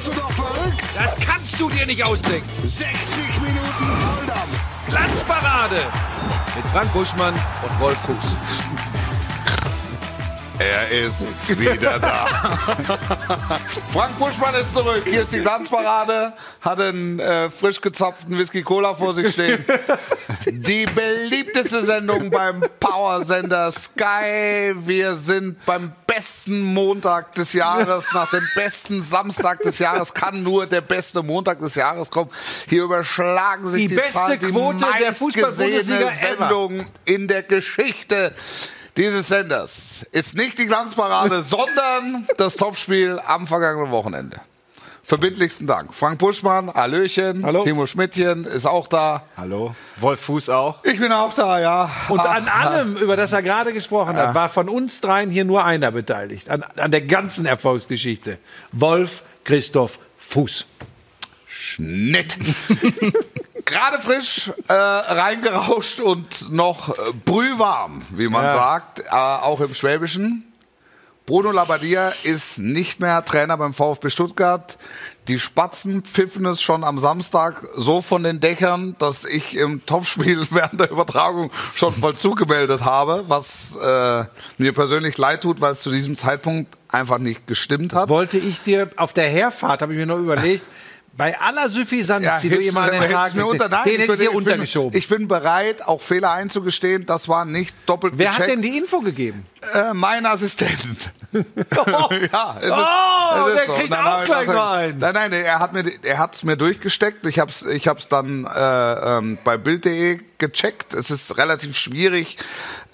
Bist du doch verrückt? Das kannst du dir nicht ausdenken. 60 Minuten Volldampf. Glanzparade mit Frank Buschmann und Wolf Fuchs. Er ist wieder da. Frank Buschmann ist zurück. Hier ist die Glanzparade. Hat einen äh, frisch gezapften Whisky Cola vor sich stehen. Die beliebteste Sendung beim Powersender Sky. Wir sind beim besten Montag des Jahres. Nach dem besten Samstag des Jahres kann nur der beste Montag des Jahres kommen. Hier überschlagen sich Die die, beste Zahlen, die Quote der Fußball-Bundesliga. Sendung in der Geschichte dieses Senders ist nicht die Glanzparade, sondern das Topspiel am vergangenen Wochenende. Verbindlichsten Dank. Frank Buschmann, Hallöchen. Hallo. Timo Schmidtchen ist auch da. Hallo. Wolf Fuß auch. Ich bin auch da, ja. Und Ah, an allem, über das er gerade gesprochen hat, war von uns dreien hier nur einer beteiligt. An, an der ganzen Erfolgsgeschichte. Wolf Christoph Fuß. Schnitt. Gerade frisch äh, reingerauscht und noch äh, brühwarm, wie man Ja. sagt, äh, auch im Schwäbischen. Bruno Labbadia ist nicht mehr Trainer beim VfB Stuttgart. Die Spatzen pfiffen es schon am Samstag so von den Dächern, dass ich im Topspiel während der Übertragung schon voll zugemeldet habe, was äh, mir persönlich leid tut, weil es zu diesem Zeitpunkt einfach nicht gestimmt hat. Wollte ich dir auf der Herfahrt, habe ich mir noch überlegt, bei aller Suffisanz, die du immer an den hilfst Tag mir unter, nein, den hätte ich bin- dir untergeschoben. Ich bin bereit, auch Fehler einzugestehen. Das war nicht doppelt Wer hat gecheckt. denn die Info gegeben? Äh, mein Assistent. ja, es ist, Oh, es ist der so. kriegt Nein, auch gleich mal einen. Nein, nein, er hat mir, er hat's mir durchgesteckt. Ich hab's, ich hab's dann äh, ähm, bei Bild.de gecheckt. Es ist relativ schwierig,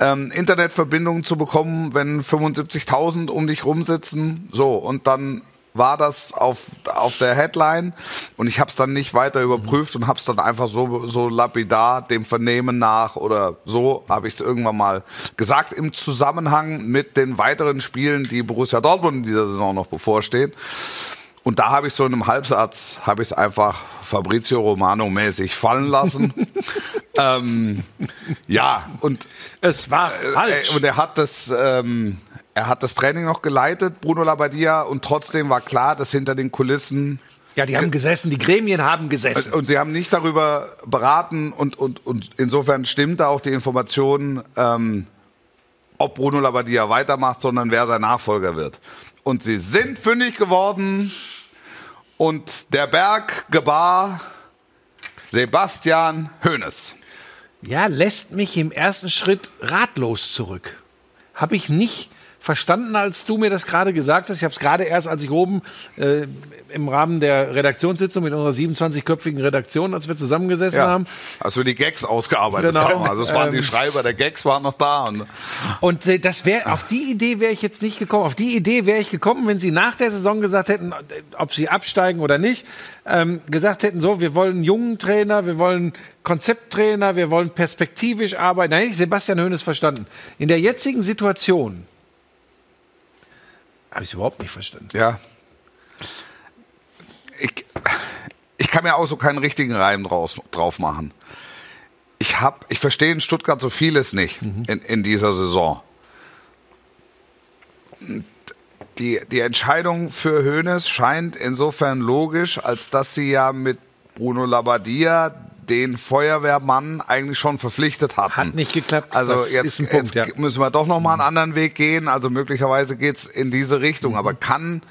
ähm, Internetverbindungen zu bekommen, wenn 75.000 um dich rumsitzen. So und dann war das auf, auf der Headline und ich habe es dann nicht weiter überprüft und habe es dann einfach so, so lapidar dem Vernehmen nach oder so habe ich es irgendwann mal gesagt im Zusammenhang mit den weiteren Spielen, die Borussia Dortmund in dieser Saison noch bevorstehen. Und da habe ich so in einem Halbsatz, habe ich es einfach Fabrizio Romano mäßig fallen lassen. ähm, ja, und Es war äh, und er hat das, ähm, er hat das Training noch geleitet, Bruno Labbadia, und trotzdem war klar, dass hinter den Kulissen Ja, die haben gesessen, die Gremien haben gesessen. und sie haben nicht darüber beraten und, und, und insofern stimmt da auch die Information, ähm, ob Bruno Labbadia weitermacht, sondern wer sein Nachfolger wird. Und sie sind fündig geworden und der Berg gebar Sebastian Hoeneß. Ja, lässt mich im ersten Schritt ratlos zurück. Habe ich nicht verstanden, als du mir das gerade gesagt hast. Ich habe es gerade erst, als ich oben äh, im Rahmen der Redaktionssitzung mit unserer 27-köpfigen Redaktion, als wir zusammengesessen haben. als wir die Gags ausgearbeitet Genau. haben. Also es waren die Ähm, Schreiber der Gags waren noch da. Und Und äh, das wäre auf die Idee wäre ich jetzt nicht gekommen. Auf die Idee wäre ich gekommen, wenn sie nach der Saison gesagt hätten, äh, ob sie absteigen oder nicht, ähm, gesagt hätten, so, wir wollen einen jungen Trainer, wir wollen Konzepttrainer, wir wollen perspektivisch arbeiten. Nein, Sebastian Hoeneß verstanden. In der jetzigen Situation habe ich es überhaupt nicht verstanden. Ja. Ich, ich kann mir auch so keinen richtigen Reim draus, drauf machen. Ich, hab, ich verstehe in Stuttgart so vieles nicht in, in dieser Saison. Die, die Entscheidung für Hoeneß scheint insofern logisch, als dass sie ja mit Bruno Labbadia den Feuerwehrmann eigentlich schon verpflichtet hatten. Hat nicht geklappt. Also jetzt, Punkt, jetzt ja. müssen wir doch noch mal einen anderen Weg gehen. Also möglicherweise geht's in diese Richtung. Mhm. Aber kann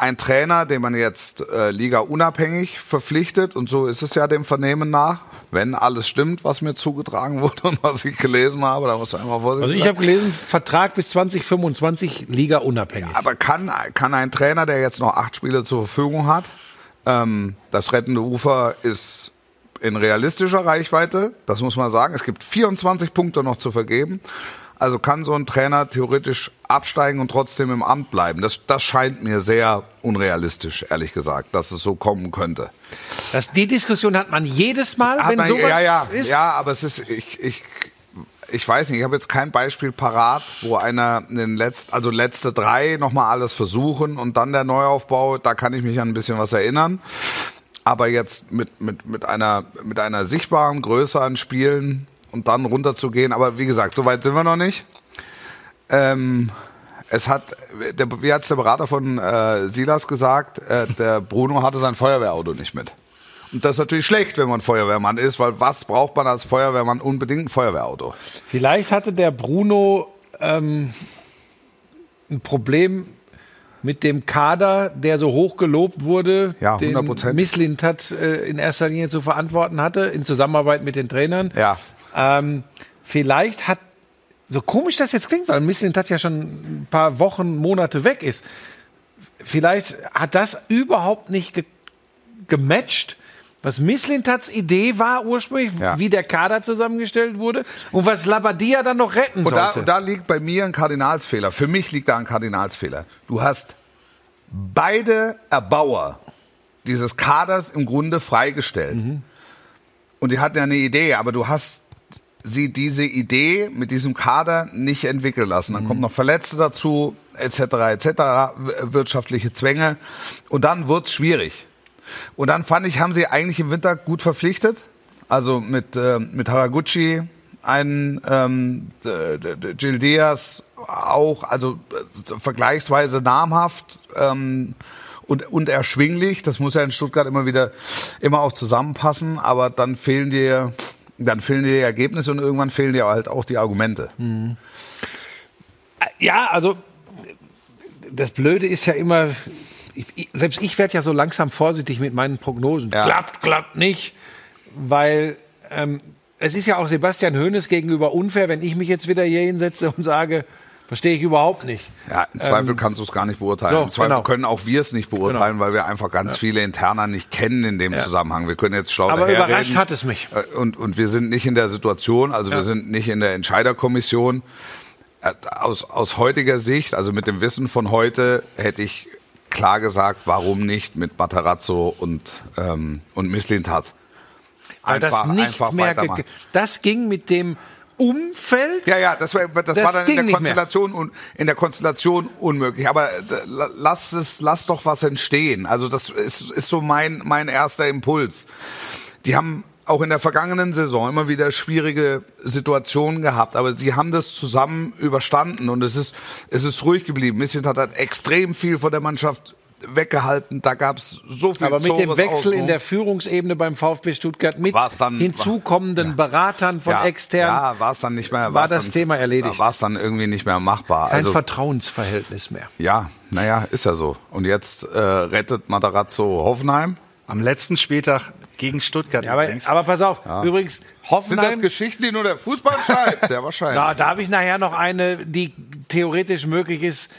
ein Trainer, den man jetzt äh, Liga unabhängig verpflichtet, und so ist es ja dem Vernehmen nach, wenn alles stimmt, was mir zugetragen wurde und was ich gelesen habe, da muss man einmal vorsichtig Also ich sein. habe gelesen, Vertrag bis 2025, Liga unabhängig. Aber kann, kann ein Trainer, der jetzt noch acht Spiele zur Verfügung hat, ähm, das rettende Ufer ist in realistischer Reichweite, das muss man sagen. Es gibt 24 Punkte noch zu vergeben. Also kann so ein Trainer theoretisch absteigen und trotzdem im Amt bleiben. Das, das scheint mir sehr unrealistisch, ehrlich gesagt, dass es so kommen könnte. Das, die Diskussion hat man jedes Mal, Hat wenn man- sowas ja, ja, ist. ja, aber es ist, ich, ich, ich weiß nicht, ich habe jetzt kein Beispiel parat, wo einer in den letzten, also letzte drei nochmal alles versuchen und dann der Neuaufbau, da kann ich mich an ein bisschen was erinnern. Aber jetzt mit, mit, mit einer, mit einer sichtbaren Größe an Spielen und dann runterzugehen, aber wie gesagt, so weit sind wir noch nicht. Ähm, Es hat, der, wie hat's der Berater von äh, Silas gesagt, äh, der Bruno hatte sein Feuerwehrauto nicht mit. Und das ist natürlich schlecht, wenn man Feuerwehrmann ist, weil was braucht man als Feuerwehrmann unbedingt ein Feuerwehrauto? Vielleicht hatte der Bruno ähm, ein Problem mit dem Kader, der so hoch gelobt wurde, Ja, den 100%. Misslintat äh, in erster Linie zu verantworten hatte, in Zusammenarbeit mit den Trainern. Ja. Ähm, vielleicht hat, so komisch das jetzt klingt, weil Misslintat ja schon ein paar Wochen, Monate weg ist, vielleicht hat das überhaupt nicht ge gematcht, was Misslintats Idee war ursprünglich, Ja. wie der Kader zusammengestellt wurde und was Labadia dann noch retten Und da, sollte. und da liegt bei mir ein Kardinalsfehler. Für mich liegt da ein Kardinalsfehler. Du hast beide Erbauer dieses Kaders im Grunde freigestellt. Und die hatten ja eine Idee, aber du hast sie diese Idee mit diesem Kader nicht entwickeln lassen. Dann kommt noch Verletzte dazu, etc., etc., wirtschaftliche Zwänge. Und dann wird's schwierig. Und dann fand ich, haben sie eigentlich im Winter gut verpflichtet. Also mit, äh, mit Haraguchi, einen ähm, Gil Diaz auch, also äh, vergleichsweise namhaft ähm, und, und erschwinglich. Das muss ja in Stuttgart immer wieder immer auch zusammenpassen, aber dann fehlen dir dann fehlen dir die Ergebnisse und irgendwann fehlen dir halt auch die Argumente. Ja, also das Blöde ist ja immer, ich, selbst ich werde ja so langsam vorsichtig mit meinen Prognosen. Ja. Klappt, klappt nicht, weil ähm, es ist ja auch Sebastian Hoeneß gegenüber unfair, wenn ich mich jetzt wieder hier hinsetze und sage, verstehe ich überhaupt nicht. Ja, im Zweifel kannst du es gar nicht beurteilen. so, Im Zweifel genau. können auch wir es nicht beurteilen, weil wir einfach ganz viele Interner nicht kennen in dem Zusammenhang. Wir können jetzt schlau Aber daherreden. überrascht hat es mich. Äh, Und, und wir sind nicht in der Situation, also wir sind nicht in der Entscheiderkommission. Äh, Aus, aus heutiger Sicht, also mit dem Wissen von heute, hätte ich klar gesagt, warum nicht mit Matarazzo und, ähm, und Misslintat. Weil das nicht mehr, weitermachen. das ging mit dem Umfeld. Ja, ja, das war, das Das war dann in der. Konstellation un, in der Konstellation unmöglich. Aber äh, la- lass es, lass doch was entstehen. Also das ist, ist so mein mein erster Impuls. Die haben auch in der vergangenen Saison immer wieder schwierige Situationen gehabt, aber sie haben das zusammen überstanden und es ist es ist ruhig geblieben. Missint hat halt extrem viel von der Mannschaft weggehalten. Da gab es so viel Aber mit dem Wechsel in der Führungsebene beim VfB Stuttgart mit dann- hinzukommenden Beratern von ja, extern ja, war es dann nicht mehr, war das dann, Thema erledigt. War es dann irgendwie nicht mehr machbar. kein also Vertrauensverhältnis mehr. Ja, naja, ist ja so. Und jetzt äh, rettet Matarazzo Hoffenheim. Am letzten Spieltag gegen Stuttgart Ja, aber, aber pass auf, übrigens, Sind das Hoffenheim. Geschichten, die nur der Fußball schreibt? Sehr wahrscheinlich. Na, da habe ich nachher noch eine, die theoretisch möglich ist.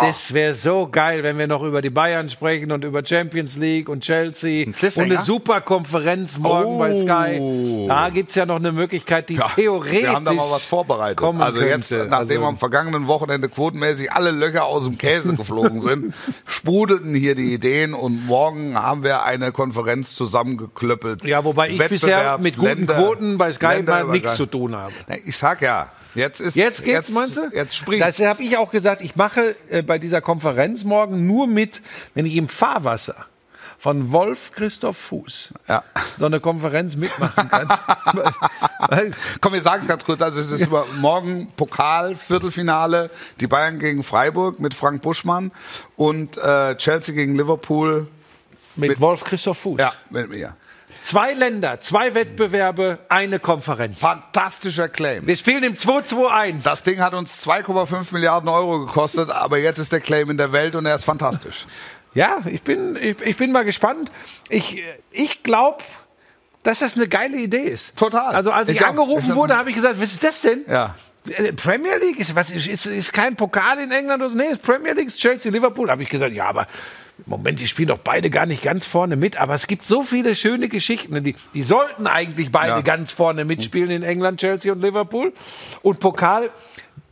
Das wäre so geil, wenn wir noch über die Bayern sprechen und über Champions League und Chelsea und eine super Konferenz morgen bei Sky. Da gibt's ja noch eine Möglichkeit, die Ja, theoretisch. Wir haben da mal was vorbereitet. Also jetzt, könnte. nachdem Also- am vergangenen Wochenende quotenmäßig alle Löcher aus dem Käse geflogen sind, sprudelten hier die Ideen und morgen haben wir eine Konferenz zusammengeklöppelt. Ja, wobei ich bisher mit guten Länder- Quoten bei Sky nichts zu tun habe. Ich sag ja, jetzt ist Jetzt geht's, jetzt, meinst du? Jetzt spricht. Das habe ich auch gesagt. Ich mache äh, bei dieser Konferenz morgen nur mit, wenn ich im Fahrwasser von Wolf Christoph Fuß Ja. so eine Konferenz mitmachen kann. Komm, wir sagen es ganz kurz. Also es ist über morgen Pokal, Viertelfinale, die Bayern gegen Freiburg mit Frank Buschmann und äh, Chelsea gegen Liverpool. mit Wolf Christoph Fuß. Ja, mit mir. Zwei Länder, zwei Wettbewerbe, eine Konferenz. Fantastischer Claim. Wir spielen im 2-2-1. Das Ding hat uns 2,5 Milliarden Euro gekostet, aber jetzt ist der Claim in der Welt und er ist fantastisch. Ja, ich bin, ich, ich bin mal gespannt. Ich, ich glaube, dass das eine geile Idee ist. Total. Also als ich, Ich auch. angerufen Ich- wurde, habe ich gesagt, was ist das denn? Ja. Äh, Premier League ist was ist, ist, kein Pokal in England oder nee, ist Premier League, ist Chelsea, Liverpool. Habe ich gesagt, ja, aber Moment, die spielen doch beide gar nicht ganz vorne mit, aber es gibt so viele schöne Geschichten. Die, die sollten eigentlich beide Ja. ganz vorne mitspielen in England, Chelsea und Liverpool. Und Pokal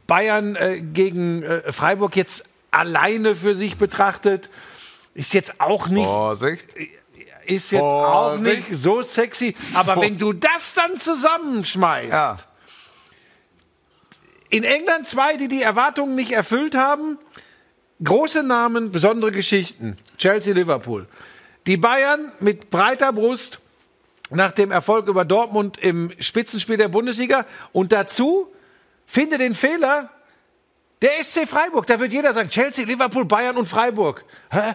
Bayern äh, gegen äh, Freiburg jetzt alleine für sich betrachtet, ist jetzt auch nicht Vorsicht. ist jetzt auch Vorsicht. nicht so sexy. Aber Vor- wenn du das dann zusammenschmeißt, Ja. in England zwei, die die Erwartungen nicht erfüllt haben, große Namen, besondere Geschichten. Chelsea, Liverpool. Die Bayern mit breiter Brust nach dem Erfolg über Dortmund im Spitzenspiel der Bundesliga und dazu finde den Fehler, Der SC Freiburg, da wird jeder sagen, Chelsea, Liverpool, Bayern und Freiburg. Hä?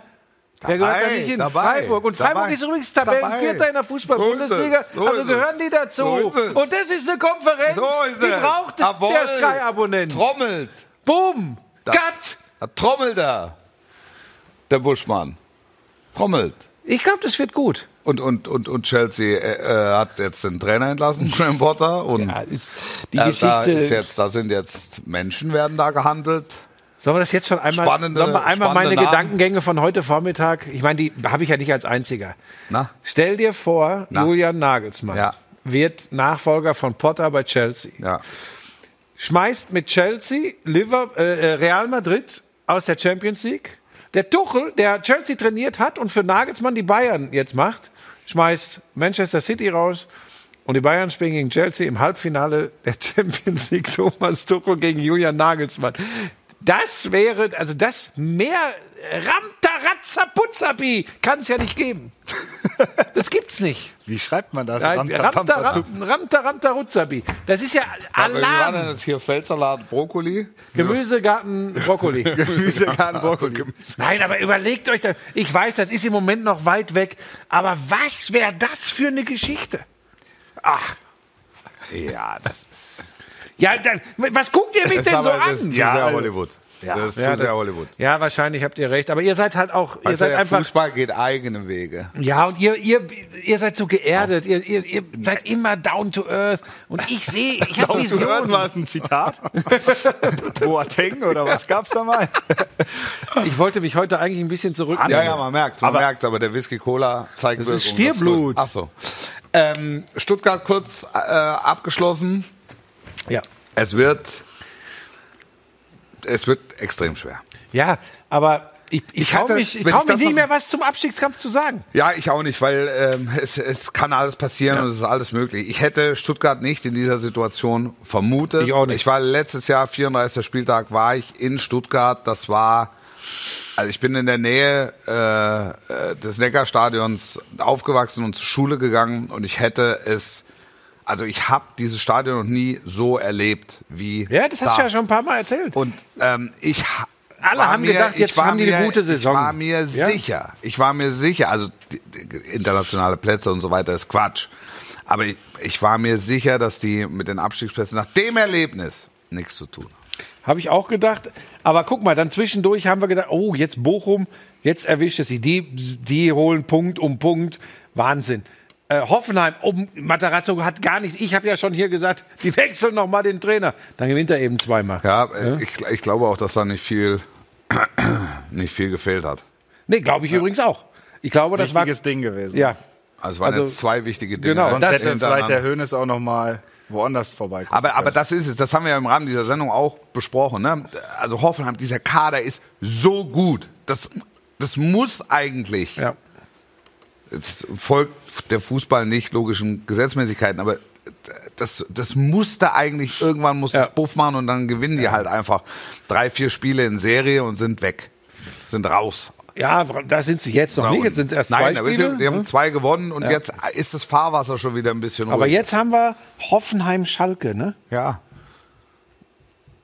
Wer gehört da Dabei, nicht hin? dabei, Freiburg. Und Freiburg dabei, ist übrigens dabei. Tabellenvierter in der Fußball-Bundesliga. so also gehören die dazu. So. Und das ist eine Konferenz, So ist die braucht Jawohl. der Sky-Abonnent. Trommelt. Boom. Cut. Da trommelt er. Der Buschmann. Trommelt. Ich glaube, das wird gut. Und, und, und, und Chelsea äh, äh, hat jetzt den Trainer entlassen, Graham Potter. Und Ja, ist die äh, da, Geschichte. ist jetzt, da sind jetzt Menschen werden da gehandelt. Sollen wir das jetzt schon einmal, Spannende- sollen wir einmal meine Namen. Gedankengänge von heute Vormittag, ich meine, die habe ich ja nicht als einziger. Na? Stell dir vor, Na. Julian Nagelsmann Ja. wird Nachfolger von Potter bei Chelsea. Ja. Schmeißt mit Chelsea Liver, äh, äh, Real Madrid aus der Champions League. Der Tuchel, der Chelsea trainiert hat und für Nagelsmann die Bayern jetzt macht, schmeißt Manchester City raus. Und die Bayern spielen gegen Chelsea im Halbfinale der Champions League. Thomas Tuchel gegen Julian Nagelsmann. Das wäre, also das mehr Ramtarazaputzapi kann es ja nicht geben. Das gibt's nicht. Wie schreibt man das? Nein, Ramta, Ramta, Ramta, Ramta Ruzzabi. Das ist ja Aber wie war denn Alarm. das hier? Feldsalat, Brokkoli? Gemüsegarten, Brokkoli. Gemüsegarten Brokkoli. Nein, aber überlegt euch das. Ich weiß, das ist im Moment noch weit weg. Aber was wäre das für eine Geschichte? Ach, Ja, das ist. Ja, dann, was guckt ihr mich Das denn ist so aber das ist an? zu Ja, sehr also- Hollywood. Ja. Das ist Ja, zu sehr das- Hollywood. Ja, wahrscheinlich habt ihr recht. Aber ihr seid halt auch, ihr Also seid der einfach. Fußball geht eigene Wege. Ja, und ihr, ihr, ihr seid so geerdet. Ihr, ihr, ihr seid immer down to earth. Und ich sehe, ich habe Down to Earth war es ein Zitat? Boateng oder was gab's da mal? Ich wollte mich heute eigentlich ein bisschen zurücknehmen. Ja, ja, man merkt's, man Aber- merkt's, aber der Whisky Cola zeigt Das ist Stierblut. gut. Ach so. Ähm, Stuttgart kurz äh, abgeschlossen. Ja. Es wird, es wird extrem schwer. Ja, aber ich, ich, Ich traue mich, ich trau ich mich nicht mehr, was zum Abstiegskampf zu sagen. Ja, ich auch nicht, weil ähm, es, es kann alles passieren und es ist alles möglich. Ich hätte Stuttgart nicht in dieser Situation vermutet. Ich auch nicht. Ich war letztes Jahr, 34. Spieltag, war ich in Stuttgart. Das war, also ich bin in der Nähe äh, äh, des Neckarstadions aufgewachsen und zur Schule gegangen und ich hätte es, also ich habe dieses Stadion noch nie so erlebt wie Ja, das hast da. du ja schon ein paar Mal erzählt. Und ähm, ich Alle haben mir, gedacht, jetzt haben die eine gute Saison. Ich war mir Ja? sicher. Ich war mir sicher. Also die, die, internationale Plätze und so weiter ist Quatsch. Aber ich, ich war mir sicher, dass die mit den Abstiegsplätzen nach dem Erlebnis nichts zu tun haben. Habe ich auch gedacht. Aber guck mal, dann zwischendurch haben wir gedacht, oh, jetzt Bochum, jetzt erwischt es sie. Die, die holen Punkt um Punkt. Wahnsinn. Äh, Hoffenheim, um, Matarazzo hat gar nicht, ich habe ja schon hier gesagt, die wechseln noch mal den Trainer. Dann gewinnt er eben zweimal. Ja, äh, Ich, ich glaube auch, dass da nicht viel, nicht viel gefehlt hat. Nee, glaube ich übrigens auch. Ich glaube, das war, Wichtiges Ding gewesen. ja. Also es waren Also, jetzt zwei wichtige Dinge. genau, Sonst das hätte vielleicht der Hönes auch noch mal woanders vorbeikommen. Aber, aber das ist es, das haben wir ja im Rahmen dieser Sendung auch besprochen. Ne? Also Hoffenheim, dieser Kader ist so gut. Das, das muss eigentlich, ja. jetzt folgt der Fußball nicht logischen Gesetzmäßigkeiten, aber das, das musste eigentlich, irgendwann muss Ja. Buff machen und dann gewinnen die halt einfach drei, vier Spiele in Serie und sind weg. Sind raus. Ja, da sind sie jetzt noch nicht. Jetzt sind es erst zwei Nein, aber Spiele. sie, die haben ne? zwei gewonnen und jetzt ist das Fahrwasser schon wieder ein bisschen Aber ruhig. jetzt haben wir Hoffenheim-Schalke, ne? Ja,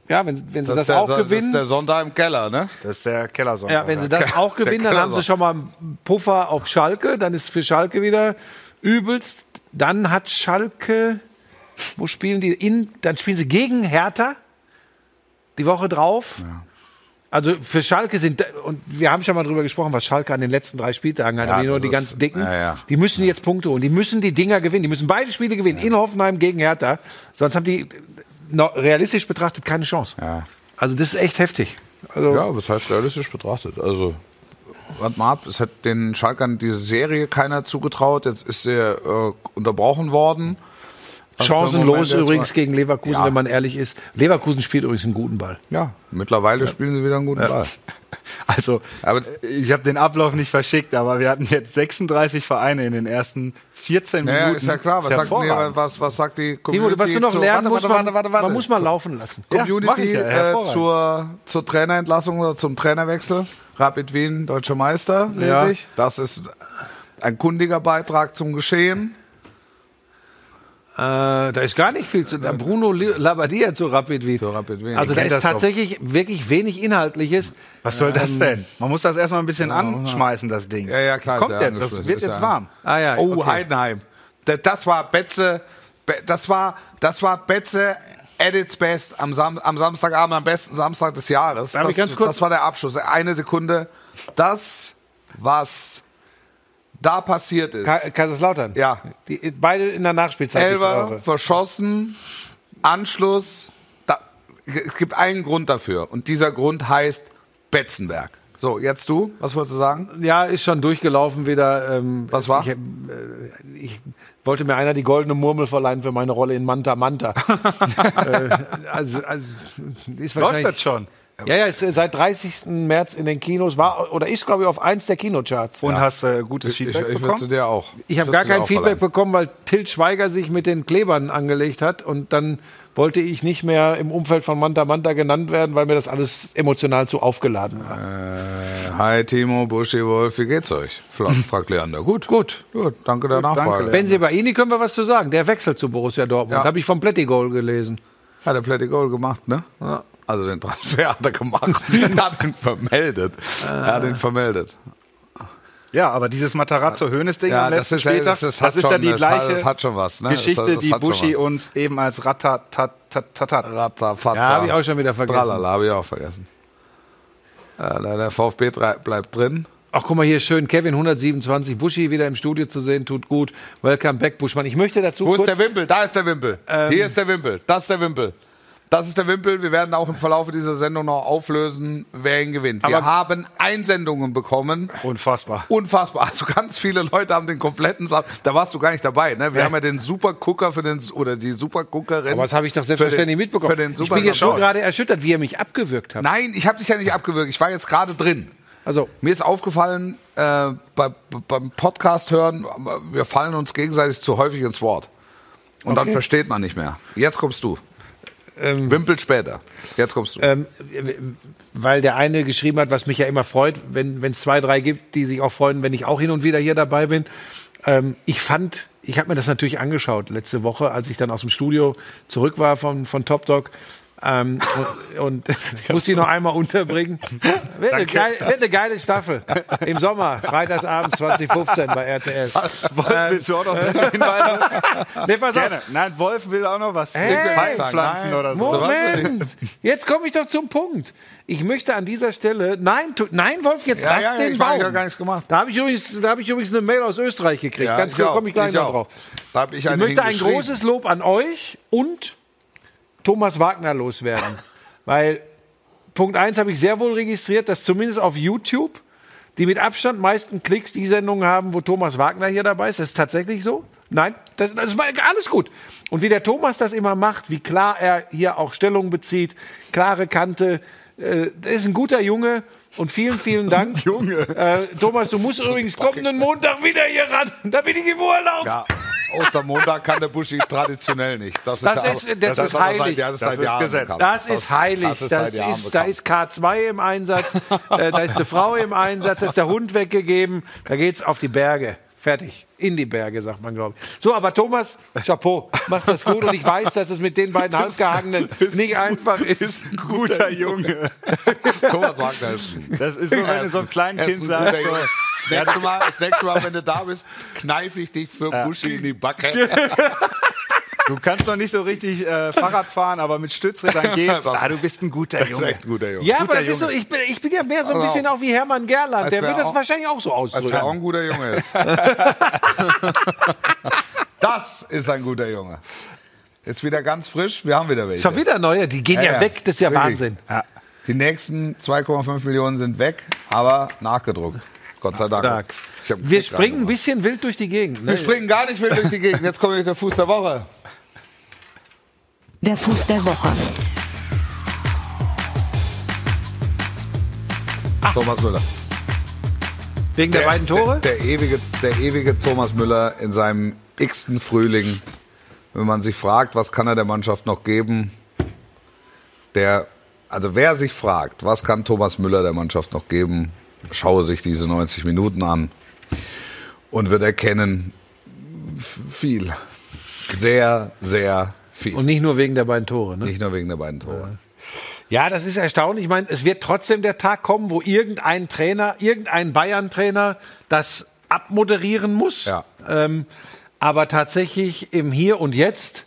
Ja, wenn, wenn sie das, das, der, auch das ist gewinnen. der Sonntag im Keller, ne? Das ist der Kellersonntag. Ja, wenn sie das auch gewinnen, dann haben sie schon mal einen Puffer auf Schalke. Dann ist für Schalke wieder übelst. Dann hat Schalke, wo spielen die? In, dann spielen sie gegen Hertha die Woche drauf. Also für Schalke sind, und wir haben schon mal drüber gesprochen, was Schalke an den letzten drei Spieltagen hat, Ja, aber nur die ist- ganz dicken, ja, ja. die müssen jetzt Punkte holen, die müssen die Dinger gewinnen, die müssen beide Spiele gewinnen, in Hoffenheim gegen Hertha, sonst haben die realistisch betrachtet keine Chance. Ja. Also das ist echt heftig. Also, Ja, was heißt realistisch betrachtet? Also, warte mal ab, es hat den Schalkern diese Serie keiner zugetraut, jetzt ist sie äh, unterbrochen worden. Chancenlos übrigens gegen Leverkusen, Ja. wenn man ehrlich ist. Leverkusen spielt übrigens einen guten Ball. Ja, mittlerweile spielen sie wieder einen guten Ball. Also, Aber- ich habe den Ablauf nicht verschickt, aber wir hatten jetzt 36 Vereine in den ersten 14 Naja, Minuten. ist ja klar. Was sagt, nee, was, was sagt die Timo, Community? was du noch lernen musst, warte, man, warte, warte, man muss mal laufen lassen. Ja, Community ja, äh, hervorragend. zur, zur Trainerentlassung oder zum Trainerwechsel. Rapid Wien, deutscher Meister, lese Ja. ich. Das ist ein kundiger Beitrag zum Geschehen. Äh, da ist gar nicht viel zu. Der Bruno Labbadia zu Rapid Wien. Zu Rapid Wien. Also da ist tatsächlich wirklich wenig Inhaltliches. Was soll das denn? Man muss das erstmal ein bisschen anschmeißen, das Ding. Ja, ja, klar, Kommt ja jetzt, das wird jetzt warm. Ah ja. Oh, okay. Heidenheim. Da- Das war Betze, Be- das war, das war Betze at its best am, Sam am Samstagabend, am besten Samstag des Jahres. Das, ich ganz kurz- das war der Abschluss. Eine Sekunde. Das, was da passiert ist. Ka Kaiserslautern. Ja. Die, beide in der Nachspielzeit. Elber verschossen, Anschluss. Da, es gibt einen Grund dafür. Und dieser Grund heißt Betzenberg. So, jetzt du. Was wolltest du sagen? Ja, ist schon durchgelaufen wieder. Ähm, Was war? Ich, äh, ich wollte mir einer die goldene Murmel verleihen für meine Rolle in Manta Manta. äh, also, also, ist Läuft das schon? Ja, ja, ist äh, seit 30. März in den Kinos, war oder ist, glaube ich, auf eins der Kinocharts. Und hast äh, gutes Ich, Feedback ich würde bekommen? zu dir auch. Ich habe gar kein Feedback verleihen. bekommen, weil Til Schweiger sich mit den Klebern angelegt hat und dann wollte ich nicht mehr im Umfeld von Manta Manta genannt werden, weil mir das alles emotional zu aufgeladen war. Hi Timo, Buschi, Wolf, wie geht's euch? Fra- Fragt Leander. Gut, Gut. gut, danke der Nachfrage. Leander. Benzebaini können wir was zu sagen. Der wechselt zu Borussia Dortmund. Ja. Habe ich vom Plättigol gelesen. Hat er Plätti Goal gemacht, ne? Also den Transfer hat er gemacht. er hat ihn vermeldet. Er hat ihn vermeldet. Ja, aber dieses Matarazzo-Hönes-Ding Ja, am das letzten ist ja- Spieltag, das das, ist- hat ist ja schon- die das hat- gleiche das hat schon was, ne? Das Geschichte, das die Buschi uns eben als Ratatatat. Ratzafatza. Ja, habe ich auch schon wieder vergessen. Tralala, habe ich auch vergessen. Äh, der VfB bleibt drin. Ach, guck mal hier schön. Kevin 127. Buschi wieder im Studio zu sehen, tut gut. Welcome back, Buschmann. Ich möchte dazu Wo ist der Wimpel? Da ist der Wimpel. Hier ist der Wimpel. Das ist der Wimpel. Das ist der Wimpel. Wir werden auch im Verlauf dieser Sendung noch auflösen, wer ihn gewinnt. Wir Aber- haben Einsendungen bekommen. Unfassbar. Unfassbar. Also ganz viele Leute haben den kompletten Sa Da warst du gar nicht dabei, ne? Wir haben ja den Supergucker für den oder die Superguckerin. Aber das habe ich doch selbstverständlich für den, mitbekommen. Für den ich Super bin jetzt so Schau. gerade erschüttert, wie ihr mich abgewürgt habt. Nein, ich habe dich ja nicht abgewürgt. Ich war jetzt gerade drin. Also, Mir ist aufgefallen, äh, bei, beim Podcast hören, wir fallen uns gegenseitig zu häufig ins Wort. Und dann Okay. versteht man nicht mehr. Jetzt kommst du. Wimpel später. Jetzt kommst du. ähm, weil der eine geschrieben hat, was mich ja immer freut, wenn es zwei, drei gibt, die sich auch freuen, wenn ich auch hin und wieder hier dabei bin. Ähm, ich fand, ich habe mir das natürlich angeschaut letzte Woche, als ich dann aus dem Studio zurück war von, von Top Dog. Ähm, und, und muss die noch einmal unterbringen. Wird eine, geil, wird eine geile Staffel. Im Sommer, freitagsabends 2015 bei RTL. Wolf, willst du auch noch hinweisen? Nee, pass auf. Gerne. Nein, Wolf will auch noch was. Hey! Palmpflanzen Nein. oder so. Moment! Jetzt komme ich doch zum Punkt. Ich möchte an dieser Stelle, nein, tu, nein, Wolf, jetzt Ja, lass ja, den ich Baum. ja gar nichts gemacht. Da habe ich übrigens, da habe ich übrigens eine Mail aus Österreich gekriegt. Ja, Ganz ich klar, komme ich gleich Ich noch drauf. Da ich, Ich möchte ein großes Lob an euch und Thomas Wagner loswerden. Weil Punkt eins habe ich sehr wohl registriert, dass zumindest auf YouTube die mit Abstand meisten Klicks die Sendungen haben, wo Thomas Wagner hier dabei ist. Das ist tatsächlich so? Nein, das, das war alles gut. Und wie der Thomas das immer macht, wie klar er hier auch Stellung bezieht, klare Kante, äh, das ist ein guter Junge. Und vielen, vielen Dank. Junge. Äh, Thomas, du musst übrigens kommenden Montag wieder hier ran. Da bin ich im Urlaub. Ja, Ostermontag kann der Buschi traditionell nicht. Das ist, Das ja, ist- das ist aber heilig. Seit, ja, das ist Das ist Jahren Gesetz. bekannt. Das ist heilig. Das ist, Das ist, da ist K2 im Einsatz, äh, da ist eine Frau im Einsatz, da ist der Hund weggegeben, da geht's auf die Berge. Fertig. In die Berge, sagt man, glaube ich. So, aber Thomas, Chapeau, machst das gut und ich weiß, dass es mit den beiden Halbgehangenen nicht einfach ist. Ein guter Junge. Thomas Wagner ist ein Das ist so, wenn du so einem kleinen ist Kind sagst. Das nächste, Mal, das nächste Mal, wenn du da bist, kneife ich dich für Buschi in die Backe. du kannst noch nicht so richtig äh, Fahrrad fahren, aber mit Stützrädern geht's. Ah, du bist ein guter Das ist Junge. echt ein guter Junge. Ja, aber Guter das ist so, Junge. ich bin, ich bin ja mehr so ein Aber bisschen auch wie Hermann Gerland, der wird das wahrscheinlich auch so Als wer auch ausdrücken. ein guter Junge ist. Das ist ein guter Junge. Ist wieder ganz frisch. Wir haben wieder welche. Schon wieder neue, die gehen ja, Ja, weg, das ist ja Wirklich. Wahnsinn. Ja. Die nächsten 2,5 Millionen sind weg, aber nachgedruckt. Gott sei Dank. Einen Wir springen ein bisschen wild durch die Gegend. Ne? Wir springen gar nicht wild durch die Gegend. Jetzt kommt der Fuß der Woche. Der Fuß der Woche. Thomas Müller. Wegen der, beiden Tore? Der, der, ewige, der ewige Thomas Müller in seinem x-ten Frühling. Wenn man sich fragt, was kann er der Mannschaft noch geben? Der, also wer sich fragt, was kann Thomas Müller der Mannschaft noch geben, schaue sich diese 90 Minuten an und wird erkennen, viel. sehr, sehr viel. Und nicht nur wegen der beiden Tore. Ne? nicht nur wegen der beiden Tore. Ja, das ist erstaunlich. Ich meine, es wird trotzdem der Tag kommen, wo irgendein Trainer, irgendein Bayern-Trainer das abmoderieren muss. Ja. Ähm, aber tatsächlich im Hier und Jetzt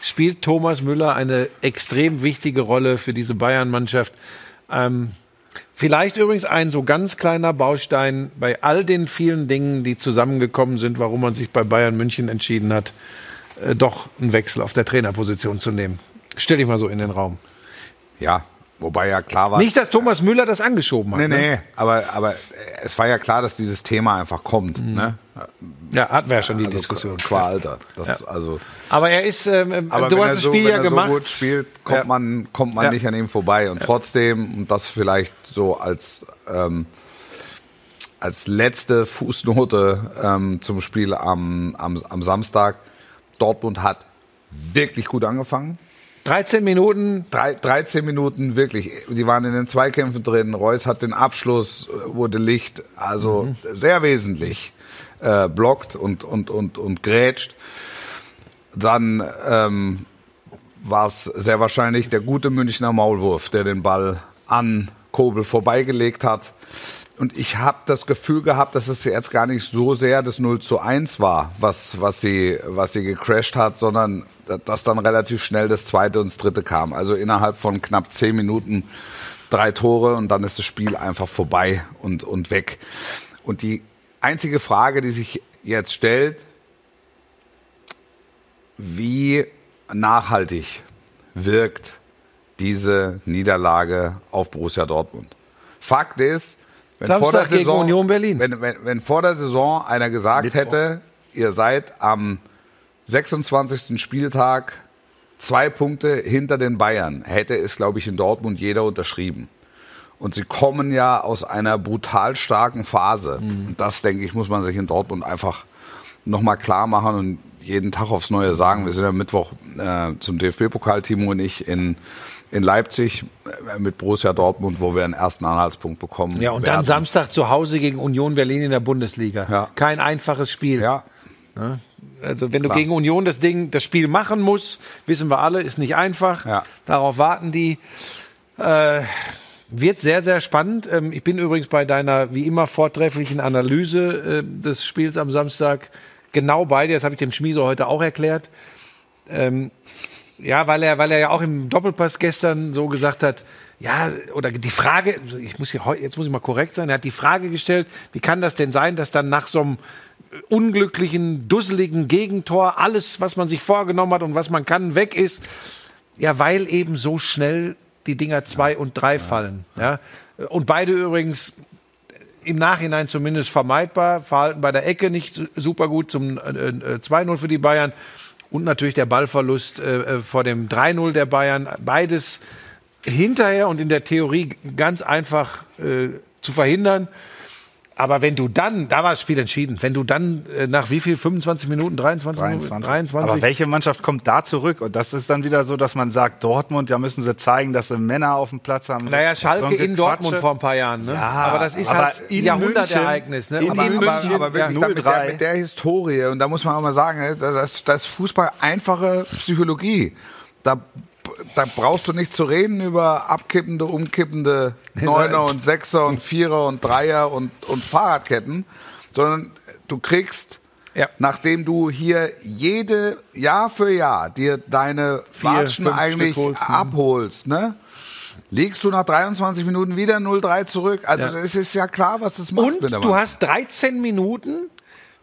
spielt Thomas Müller eine extrem wichtige Rolle für diese Bayern-Mannschaft. Ähm, vielleicht übrigens ein so ganz kleiner Baustein bei all den vielen Dingen, die zusammengekommen sind, warum man sich bei Bayern München entschieden hat, äh, doch einen Wechsel auf der Trainerposition zu nehmen. Stell dich mal so in den Raum. Ja, wobei ja klar war. Nicht, dass Thomas Müller das angeschoben hat. Nee, ne? nee, aber, aber äh, es war ja klar, dass dieses Thema einfach kommt. Ne? Ja, hatten wir ja schon die Also Diskussion. Qua Alter. Das, also, Aber er ist, ähm, ähm, aber du wenn hast er das so, Spiel wenn ja er gemacht. so gut spielt, kommt Ja. man, kommt man Ja. nicht an ihm vorbei. Und trotzdem, und das vielleicht so als, ähm, als letzte Fußnote ähm, zum Spiel am, am, am Samstag, Dortmund hat wirklich gut angefangen. 13 Minuten, Drei, 13 Minuten wirklich, die waren in den Zweikämpfen drin. Reus hat den Abschluss, äh, wurde Licht, also sehr wesentlich äh, blockt und, und, und, und grätscht. Dann ähm, war es sehr wahrscheinlich der gute Münchner Maulwurf, der den Ball an Kobel vorbeigelegt hat. Und ich habe das Gefühl gehabt, dass es jetzt gar nicht so sehr das 0 zu 1 war, was, was, sie, was sie gecrashed hat, sondern dass dann relativ schnell das zweite und das dritte kam. Also innerhalb von knapp zehn Minuten drei Tore und dann ist das Spiel einfach vorbei und, und weg. Und die einzige Frage, die sich jetzt stellt, wie nachhaltig wirkt diese Niederlage auf Borussia Dortmund? Fakt ist, wenn Samstag vor der gegen Saison, Union Berlin. Wenn, wenn, wenn vor der Saison einer gesagt Mittwoch. hätte, ihr seid am 26. Spieltag zwei Punkte hinter den Bayern, hätte es, glaube ich, in Dortmund jeder unterschrieben. Und sie kommen ja aus einer brutal starken Phase. Und das, denke ich, muss man sich in Dortmund einfach nochmal klar machen und jeden Tag aufs Neue sagen. Wir sind am Mittwoch äh, zum DFB-Pokal, Timo und ich, in, in Leipzig äh, mit Borussia Dortmund, wo wir einen ersten Anhaltspunkt bekommen. ja, und werden. dann Samstag zu Hause gegen Union Berlin in der Bundesliga. Ja. Kein einfaches Spiel. Ja, Also wenn du Klar. gegen Union das Ding, das Spiel machen musst, wissen wir alle, ist nicht einfach. Ja. Darauf warten die. Äh, wird sehr, sehr spannend. Ähm, ich bin übrigens bei deiner wie immer vortrefflichen Analyse äh, des Spiels am Samstag genau bei dir. Das habe ich dem Schmieso heute auch erklärt. Ähm, ja, weil er, weil er ja auch im Doppelpass gestern so gesagt hat, ja, oder die Frage, ich muss hier, jetzt muss ich mal korrekt sein, er hat die Frage gestellt, wie kann das denn sein, dass dann nach so einem unglücklichen, dusseligen Gegentor alles, was man sich vorgenommen hat und was man kann, weg ist? Ja, weil eben so schnell die Dinger zwei und drei fallen. Ja? Und beide übrigens im Nachhinein zumindest vermeidbar. Verhalten bei der Ecke nicht super gut zum äh, äh, 2-0 für die Bayern. Und natürlich der Ballverlust äh, äh, vor dem 3-0 der Bayern. Beides hinterher und in der Theorie ganz einfach äh, zu verhindern. Aber wenn du dann, da war das Spiel entschieden, wenn du dann äh, nach wie viel, 25 Minuten, 23, Minuten, 23. 23 Aber welche Mannschaft kommt da zurück? Und das ist dann wieder so, dass man sagt, Dortmund, da müssen sie zeigen, dass sie Männer auf dem Platz haben. Naja, So Schalke ein in Gequatsche. Dortmund vor ein paar Jahren. Ne? Ja, aber das ist aber halt in ein Jahrhundertereignis. Ne? In aber, München, aber wirklich, ja, mit, der, 0-3. mit der Historie, und da muss man auch mal sagen, ne, das, das Fußball einfache Psychologie. Da, da brauchst du nicht zu reden über abkippende, umkippende Neuner und Sechser und Vierer und Dreier und, und Fahrradketten, sondern du kriegst, Ja. nachdem du hier jede Jahr für Jahr dir deine Vier, Watschen eigentlich holst, ne? abholst, ne? Legst du nach 23 Minuten wieder 0-3 zurück? Also Ja. es ist ja klar, was das macht Und du hast 13 Minuten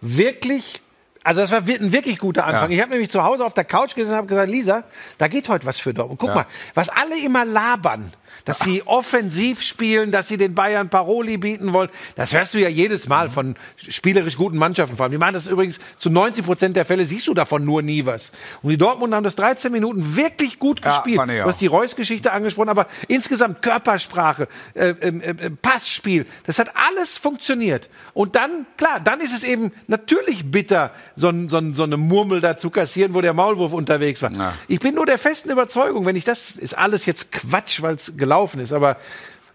wirklich. Also das war ein wirklich guter Anfang. Ja. Ich habe nämlich zu Hause auf der Couch gesessen und habe gesagt, Lisa, da geht heute was für Dortmund. Guck Ja. mal, was alle immer labern, dass sie offensiv spielen, dass sie den Bayern Paroli bieten wollen. Das hörst du ja jedes Mal von spielerisch guten Mannschaften vor allem. Die machen das übrigens zu 90 Prozent der Fälle, siehst du davon nur nie was. Und die Dortmund haben das 13 Minuten wirklich gut Ja, gespielt. ich Du hast die Reus-Geschichte angesprochen, aber insgesamt Körpersprache, äh, ähm, äh, äh, Passspiel, das hat alles funktioniert. Und dann, klar, dann ist es eben natürlich bitter, so, so, so eine Murmel da zu kassieren, wo der Maulwurf unterwegs war. Ja. Ich bin nur der festen Überzeugung, wenn ich das, ist alles jetzt Quatsch, weil es gelaufen ist, aber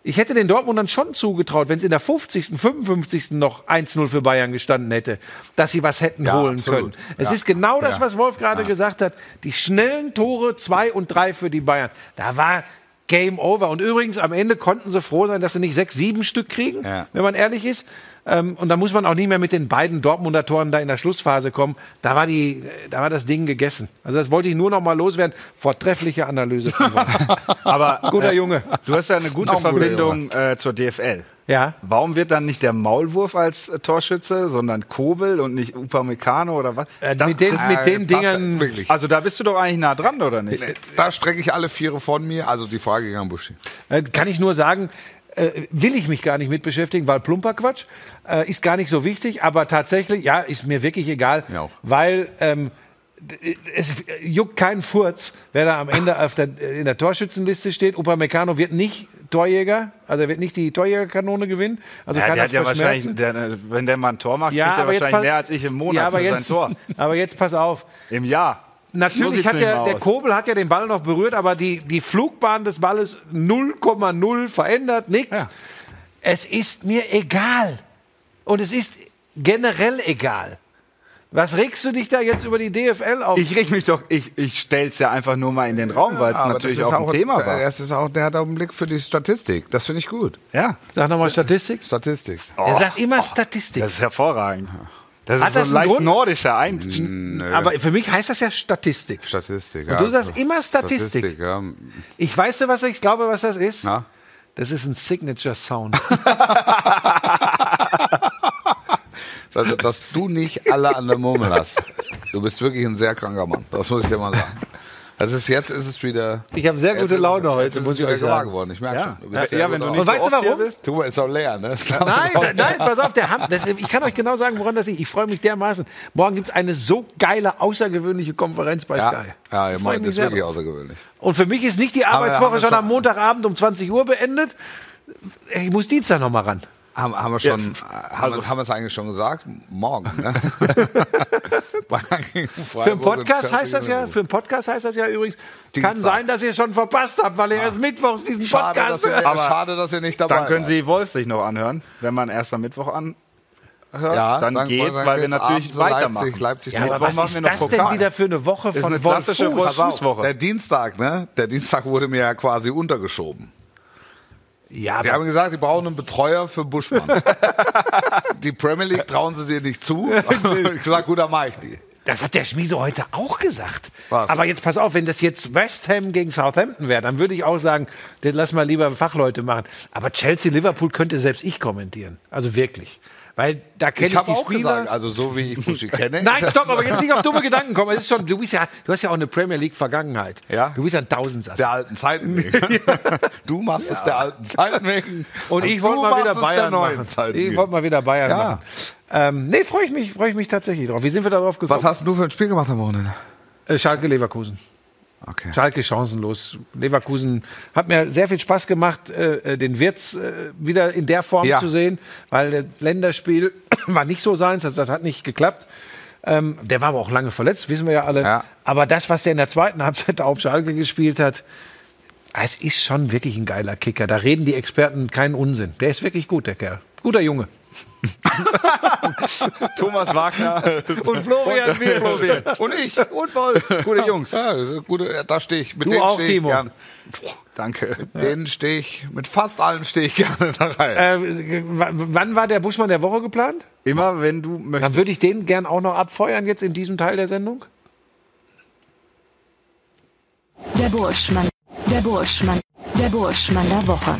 ich hätte den Dortmundern schon zugetraut, wenn es in der 50., 55. noch 1-0 für Bayern gestanden hätte, dass sie was hätten Ja, holen absolut. können. Es Ja. ist genau das, Ja. was Wolf gerade gesagt hat. Die schnellen Tore 2 und 3 für die Bayern. Da war Game over. Und übrigens, am Ende konnten sie froh sein, dass sie nicht sechs, sieben Stück kriegen, Ja. wenn man ehrlich ist. Ähm, und da muss man auch nicht mehr mit den beiden Dortmunder Toren da in der Schlussphase kommen. Da war, die, da war das Ding gegessen. Also das wollte ich nur noch mal loswerden. Vortreffliche Analyse von. Aber Guter Junge. du hast ja eine gute Auch Verbindung äh, zur DFL. Ja. Warum wird dann nicht der Maulwurf als äh, Torschütze, sondern Kobel und nicht Upamecano oder was? Äh, Das- mit den, Äh, mit den das- Dingern. Wirklich. also da bist du doch eigentlich nah dran, oder nicht? Da strecke ich alle Viere von mir. Also die Frage ging an Buschi. Äh, Kann ich nur sagen, äh, will ich mich gar nicht mit beschäftigen, weil plumper Quatsch äh, ist gar nicht so wichtig, aber tatsächlich, ja, ist mir wirklich egal, Mir weil ähm, es juckt keinen Furz, wer da am Ende der, in der Torschützenliste steht. Upamecano wird nicht Torjäger, also er wird nicht die Torjägerkanone gewinnen, also Ja, kann der das hat ja wahrscheinlich, der, wenn der mal ein Tor macht, Ja, kriegt er wahrscheinlich pass- mehr als ich im Monat ja, aber für jetzt, sein Tor. aber jetzt pass auf. Im Jahr. Natürlich hat der, der. Kobel hat ja den Ball noch berührt, aber die, die Flugbahn des Balles 0,0 verändert, nichts. Ja. Es ist mir egal. Und es ist generell egal. Was regst du dich da jetzt über die DFL auf? Ich reg mich doch, ich, ich stell's ja einfach nur mal in den Raum, weil es Aber natürlich das ist auch ein Thema war. Das ist auch, der hat auch einen Blick für die Statistik. Das finde ich gut. Ja, Sag nochmal Statistik. Statistik. er sagt immer Statistik. das ist hervorragend. Das Hat ist das so leicht Grund? nordischer Ein. Aber für mich heißt das ja Statistik. Statistik. Und du sagst immer Statistik. ja. Ich weiß, du, was ich glaube, was das ist. Na? Das ist ein Signature-Sound. Also, dass du nicht alle an der Murmel hast. Du bist wirklich ein sehr kranker Mann. Das muss ich dir mal sagen. Das ist jetzt ist es wieder. Ich habe sehr gute ist Laune heute, jetzt ist muss es ich euch sagen. geworden. Ich merke Ja. schon. Du bist sehr ja, gut wenn du nicht Und so weißt du warum? bist. Mal, ist auch leer, ne? Nein, nein, nein, pass auf, der Ham, das, ich kann euch genau sagen, woran das liegt. Ich freue mich dermaßen. Morgen gibt es eine so geile, außergewöhnliche Konferenz bei Ja, Sky. ja, ihr meint, das ist wirklich drauf. außergewöhnlich. Und für mich ist nicht die Arbeitswoche schon schon- am Montagabend um 20 Uhr beendet. Ich muss Dienstag noch mal ran. Haben, haben wir schon, haben, wir, haben wir es eigentlich schon gesagt? Morgen, ne? Für einen Podcast heißt das ja, für einen Podcast heißt das ja übrigens, kann Dienstag. sein, dass ihr schon verpasst habt, weil ihr erst mittwochs diesen Schade, Podcast dass ihr, hört. aber schade, dass ihr nicht dabei Dann können. Sie Wolf sich noch anhören, wenn man erst am Mittwoch anhört. Ja, dann, dann- geht's, dann weil wir natürlich weitermachen. Leipzig, Leipzig, Ja, Mittwoch aber was ist das denn wieder für eine Woche Ist von eine Wolf klassische Fuß? Wolf- auf, Fußwoche. der Dienstag, ne? Der Dienstag wurde mir ja quasi untergeschoben. Ja, Die haben gesagt, die brauchen einen Betreuer für Buschmann. die Premier League trauen sie dir nicht zu. ich gesagt, gut, dann mach ich die. Das hat der Schmiese heute auch gesagt. Was? Aber jetzt pass auf, wenn das jetzt West Ham gegen Southampton wäre, dann würde ich auch sagen, das lass mal lieber Fachleute machen. Aber Chelsea Liverpool könnte selbst ich kommentieren. Also wirklich. Weil da kenne ich, Ich die auch Spieler. gesagt, also so wie ich Buschi kenne. Nein, er- stopp, aber jetzt nicht auf dumme Gedanken kommen. Es ist schon, du, bist ja, du hast ja auch eine Premier League Vergangenheit. Ja. Du bist ja ein Tausendsasser. der alten Zeiten wegen. Du machst es der alten Zeiten wegen. Und ich wollte mal wieder Bayern machen. Zeiten Ich wollte mal wieder Bayern Ja. machen. Ähm, nee, freue ich mich, freue ich mich tatsächlich drauf. Wie sind wir darauf gekommen? Was hast du für ein Spiel gemacht am Wochenende? Äh, Schalke Leverkusen. Okay. Schalke chancenlos. Leverkusen hat mir sehr viel Spaß gemacht, äh, äh, den Wirtz äh, wieder in der Form Ja. zu sehen, weil das Länderspiel war nicht so seins, also das hat nicht geklappt. Ähm, der war aber auch lange verletzt, wissen wir ja alle. Ja. Aber das, was der in der zweiten Halbzeit auf Schalke gespielt hat, es ist schon wirklich ein geiler Kicker. Da reden die Experten keinen Unsinn. Der ist wirklich gut, der Kerl. Guter Junge. Thomas Wagner Und Florian Wirtz. Und ich. Und Wolf. Gute Jungs. Ja, gute, da stehe ich. Mit Du denen auch, stehe ich Timo. gern. Danke. Den stehe ich, mit fast allen stehe ich gerne da rein. Äh, wann war der Buschmann der Woche geplant? Immer wenn du möchtest. Dann würde ich den gern auch noch abfeuern jetzt in diesem Teil der Sendung. Der Burschmann. Der Burschmann. Der Burschmann der Woche.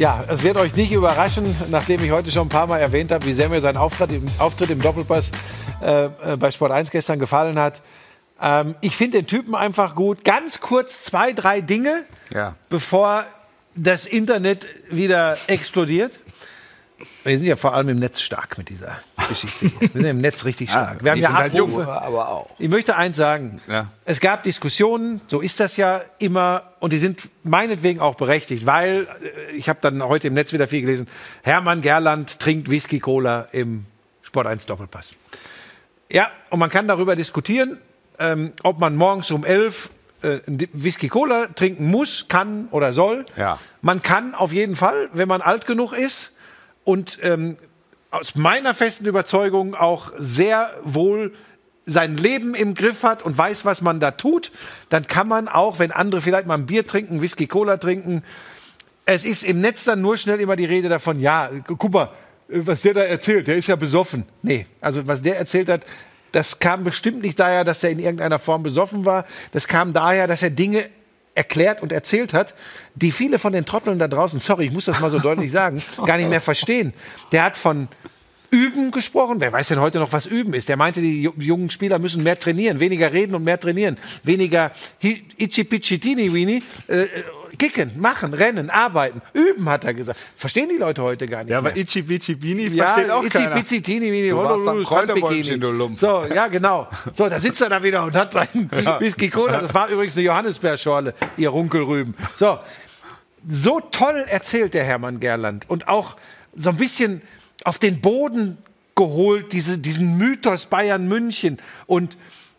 Ja, es wird euch nicht überraschen, nachdem ich heute schon ein paar Mal erwähnt habe, wie sehr mir sein Auftritt im, Auftritt im Doppelpass äh, äh, bei Sport 1 gestern gefallen hat. Ähm, ich finde den Typen einfach gut. Ganz kurz zwei, drei Dinge, Ja. bevor das Internet wieder explodiert. Wir sind ja vor allem im Netz stark mit dieser Geschichte. Wir sind im Netz richtig stark. Wir haben ja halt Abrufe. jung, aber auch. Ich möchte eins sagen. Ja. Es gab Diskussionen, so ist das ja immer, und die sind meinetwegen auch berechtigt, weil äh, ich habe dann heute im Netz wieder viel gelesen, Hermann Gerland trinkt Whisky Cola im Sport 1 Doppelpass. Ja, und man kann darüber diskutieren, ähm, ob man morgens um 11 äh, Whisky Cola trinken muss, kann oder soll. Ja. Man kann auf jeden Fall, wenn man alt genug ist und ähm, aus meiner festen Überzeugung auch sehr wohl sein Leben im Griff hat und weiß, was man da tut, dann kann man auch, wenn andere vielleicht mal ein Bier trinken, Whisky Cola trinken, es ist im Netz dann nur schnell immer die Rede davon, ja, guck mal, was der da erzählt, der ist ja besoffen. Nee, also was der erzählt hat, das kam bestimmt nicht daher, dass er in irgendeiner Form besoffen war. Das kam daher, dass er Dinge erklärt und erzählt hat, die viele von den Trotteln da draußen, sorry, ich muss das mal so deutlich sagen, gar nicht mehr verstehen. Der hat von Üben gesprochen. Wer weiß denn heute noch, was Üben ist? Der meinte, die ju- jungen Spieler müssen mehr trainieren, weniger reden und mehr trainieren. Weniger hi- itchy pitchy teeny weeny, äh, äh, kicken, machen, rennen, arbeiten. Üben, hat er gesagt. Verstehen die Leute heute gar nicht Ja, mehr. aber Ichi Bichi Bini Ja, versteht auch itzi, keiner. teeny, weeny, Du warst Honolulu, Lump. So, ja, genau. So, da sitzt er da wieder und hat seinen Whisky Cola. Das war übrigens eine Johannisbeerschorle, ihr Runkelrüben. So, so toll erzählt der Hermann Gerland und auch so ein bisschen auf den Boden geholt, diese, diesen Mythos Bayern München und,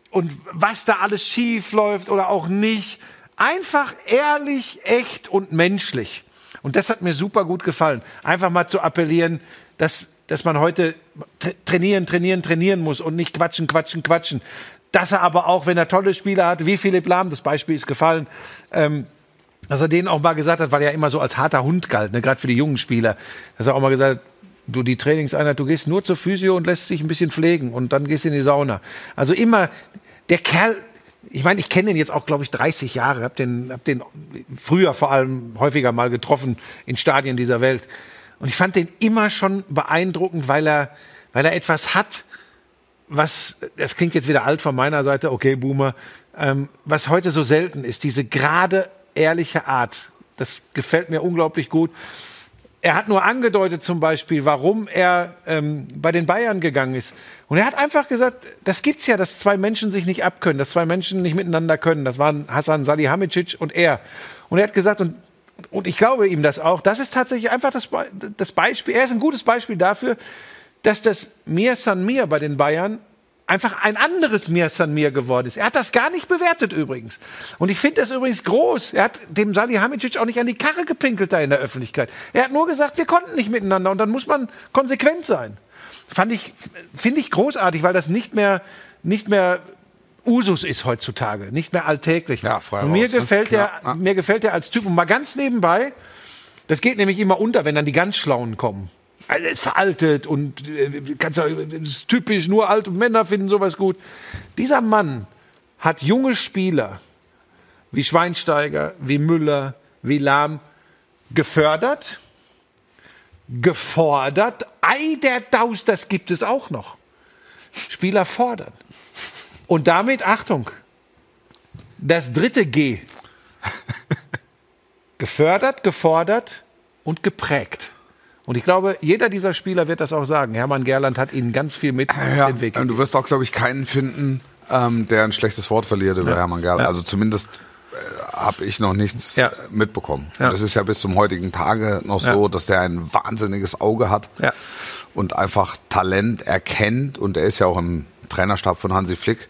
und was da alles schief läuft oder auch nicht. Einfach ehrlich, echt und menschlich. Und das hat mir super gut gefallen. Einfach mal zu appellieren, dass, dass man heute tra- trainieren, trainieren, trainieren muss und nicht quatschen, quatschen, quatschen. Dass er aber auch, wenn er tolle Spieler hat, wie Philipp Lahm, das Beispiel ist gefallen, ähm, dass er denen auch mal gesagt hat, weil er immer so als harter Hund galt, ne, gerade für die jungen Spieler, dass er auch mal gesagt hat, du die Trainingseinheit, du gehst nur zur Physio und lässt dich ein bisschen pflegen und dann gehst in die Sauna. Also immer der Kerl, ich meine, ich kenne den jetzt auch, glaube ich, 30 Jahre, hab den, hab den früher vor allem häufiger mal getroffen in Stadien dieser Welt. Und ich fand den immer schon beeindruckend, weil er, weil er etwas hat, was, das klingt jetzt wieder alt von meiner Seite, okay, Boomer, ähm, was heute so selten ist, diese gerade ehrliche Art. Das gefällt mir unglaublich gut. Er hat nur angedeutet zum Beispiel, warum er ähm, bei den Bayern gegangen ist. Und er hat einfach gesagt, das gibt's ja, dass zwei Menschen sich nicht abkönnen, dass zwei Menschen nicht miteinander können. Das waren Hassan Salihamidzic und er. Und er hat gesagt, und, und ich glaube ihm das auch, das ist tatsächlich einfach das, das Beispiel, er ist ein gutes Beispiel dafür, dass das Mir San Mir bei den Bayern einfach ein anderes Mir San Mir geworden ist. Er hat das gar nicht bewertet übrigens. Und ich finde das übrigens groß. Er hat dem Salihamidzic auch nicht an die Karre gepinkelt da in der Öffentlichkeit. Er hat nur gesagt, wir konnten nicht miteinander und dann muss man konsequent sein. Fand ich, finde ich großartig, weil das nicht mehr, nicht mehr Usus ist heutzutage, nicht mehr alltäglich. Ja, frei und mir raus, ne? gefällt der, Ja, ja. mir gefällt der als Typ und mal ganz nebenbei, das geht nämlich immer unter, wenn dann die ganz Schlauen kommen. Also, ist veraltet und äh, kannst ist typisch, nur alte Männer finden sowas gut. Dieser Mann hat junge Spieler wie Schweinsteiger, wie Müller, wie Lahm gefördert, gefordert. Ei, der Daus, das gibt es auch noch. Spieler fordern. Und damit, Achtung, das dritte G. Gefördert, gefordert und geprägt. Und ich glaube, jeder dieser Spieler wird das auch sagen. Hermann Gerland hat ihnen ganz viel mit Ja, entwickelt. und du wirst auch, glaube ich, keinen finden, ähm, der ein schlechtes Wort verliert über Hermann Gerl. Ja. Also zumindest äh, habe ich noch nichts Ja. äh, mitbekommen. Ja. Und es ist ja bis zum heutigen Tage noch Ja. so, dass der ein wahnsinniges Auge hat Ja. und einfach Talent erkennt. Und er ist ja auch im Trainerstab von Hansi Flick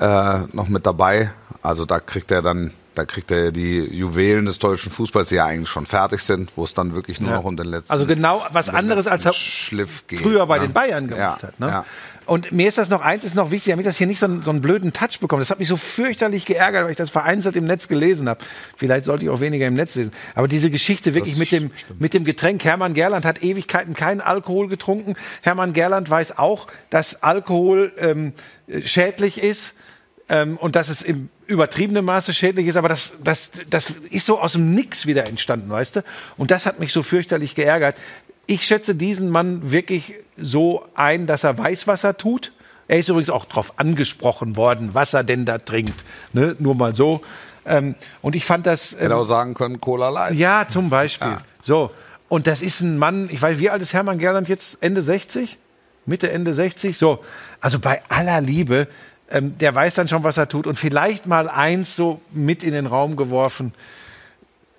äh, noch mit dabei. Also da kriegt er dann, da kriegt er die Juwelen des deutschen Fußballs, die ja eigentlich schon fertig sind, wo es dann wirklich nur Ja. noch um den letzten Also genau was anderes, als er Schliff geht. früher bei ne? den Bayern gemacht ja, hat. Ne? Ja. Und mir ist das noch eins, ist noch wichtig, damit das hier nicht so einen, so einen blöden Touch bekommt. Das hat mich so fürchterlich geärgert, weil ich das vereinzelt im Netz gelesen habe. Vielleicht sollte ich auch weniger im Netz lesen. Aber diese Geschichte wirklich mit dem, mit dem Getränk. Hermann Gerland hat Ewigkeiten keinen Alkohol getrunken. Hermann Gerland weiß auch, dass Alkohol ähm, schädlich ist ähm, und dass es im übertriebenen Maße schädlich ist, aber das, das, das ist so aus dem Nix wieder entstanden, weißt du? Und das hat mich so fürchterlich geärgert. Ich schätze diesen Mann wirklich so ein, dass er weiß, was er tut. Er ist übrigens auch darauf angesprochen worden, was er denn da trinkt. Ne? Nur mal so. Ähm, und ich fand das. Ähm, Hätte auch sagen können, Cola Light. ja, zum Beispiel. So. Und das ist ein Mann, ich weiß, wie alt ist Hermann Gerland jetzt? Ende 60? Mitte, Ende 60? So. Also bei aller Liebe, ähm, der weiß dann schon, was er tut. Und vielleicht mal eins so mit in den Raum geworfen.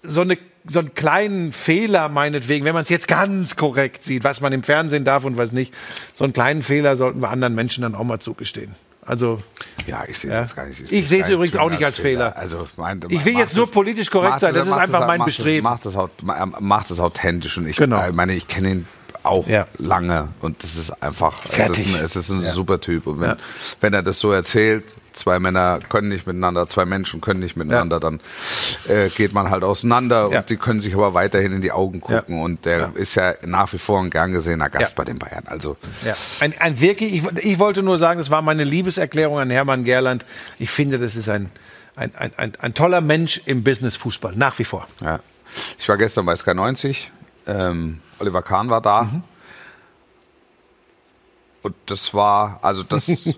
So, eine, so einen kleinen Fehler meinetwegen, wenn man es jetzt ganz korrekt sieht, was man im Fernsehen darf und was nicht. So einen kleinen Fehler sollten wir anderen Menschen dann auch mal zugestehen. Also Ja, ich sehe es Ja. jetzt gar nicht. Ich sehe sehe es übrigens auch nicht als Fehler. Also, mein, Ich will macht jetzt nur es- politisch korrekt macht sein. es- Das ist macht einfach es- mein macht es- Bestreben. Macht es, aut- er macht es authentisch. Und ich, Genau. ich meine, ich kenne ihn auch Ja. lange und das ist einfach, Fertig. es ist ein, es ist ein super Typ. Und wenn, wenn er das so erzählt, zwei Männer können nicht miteinander, zwei Menschen können nicht miteinander, dann äh, geht man halt auseinander Ja. und die können sich aber weiterhin in die Augen gucken. Ja. Und der Ja. ist ja nach wie vor ein gern gesehener Gast Ja. bei den Bayern. Also Ja. Ein, ein wirklich, ich, ich wollte nur sagen, das war meine Liebeserklärung an Hermann Gerland. Ich finde, das ist ein, ein, ein, ein, ein toller Mensch im Business-Fußball, nach wie vor. Ja. Ich war gestern bei Sky 90. Ähm, Oliver Kahn war da. Mhm. Und das war, also das. ich,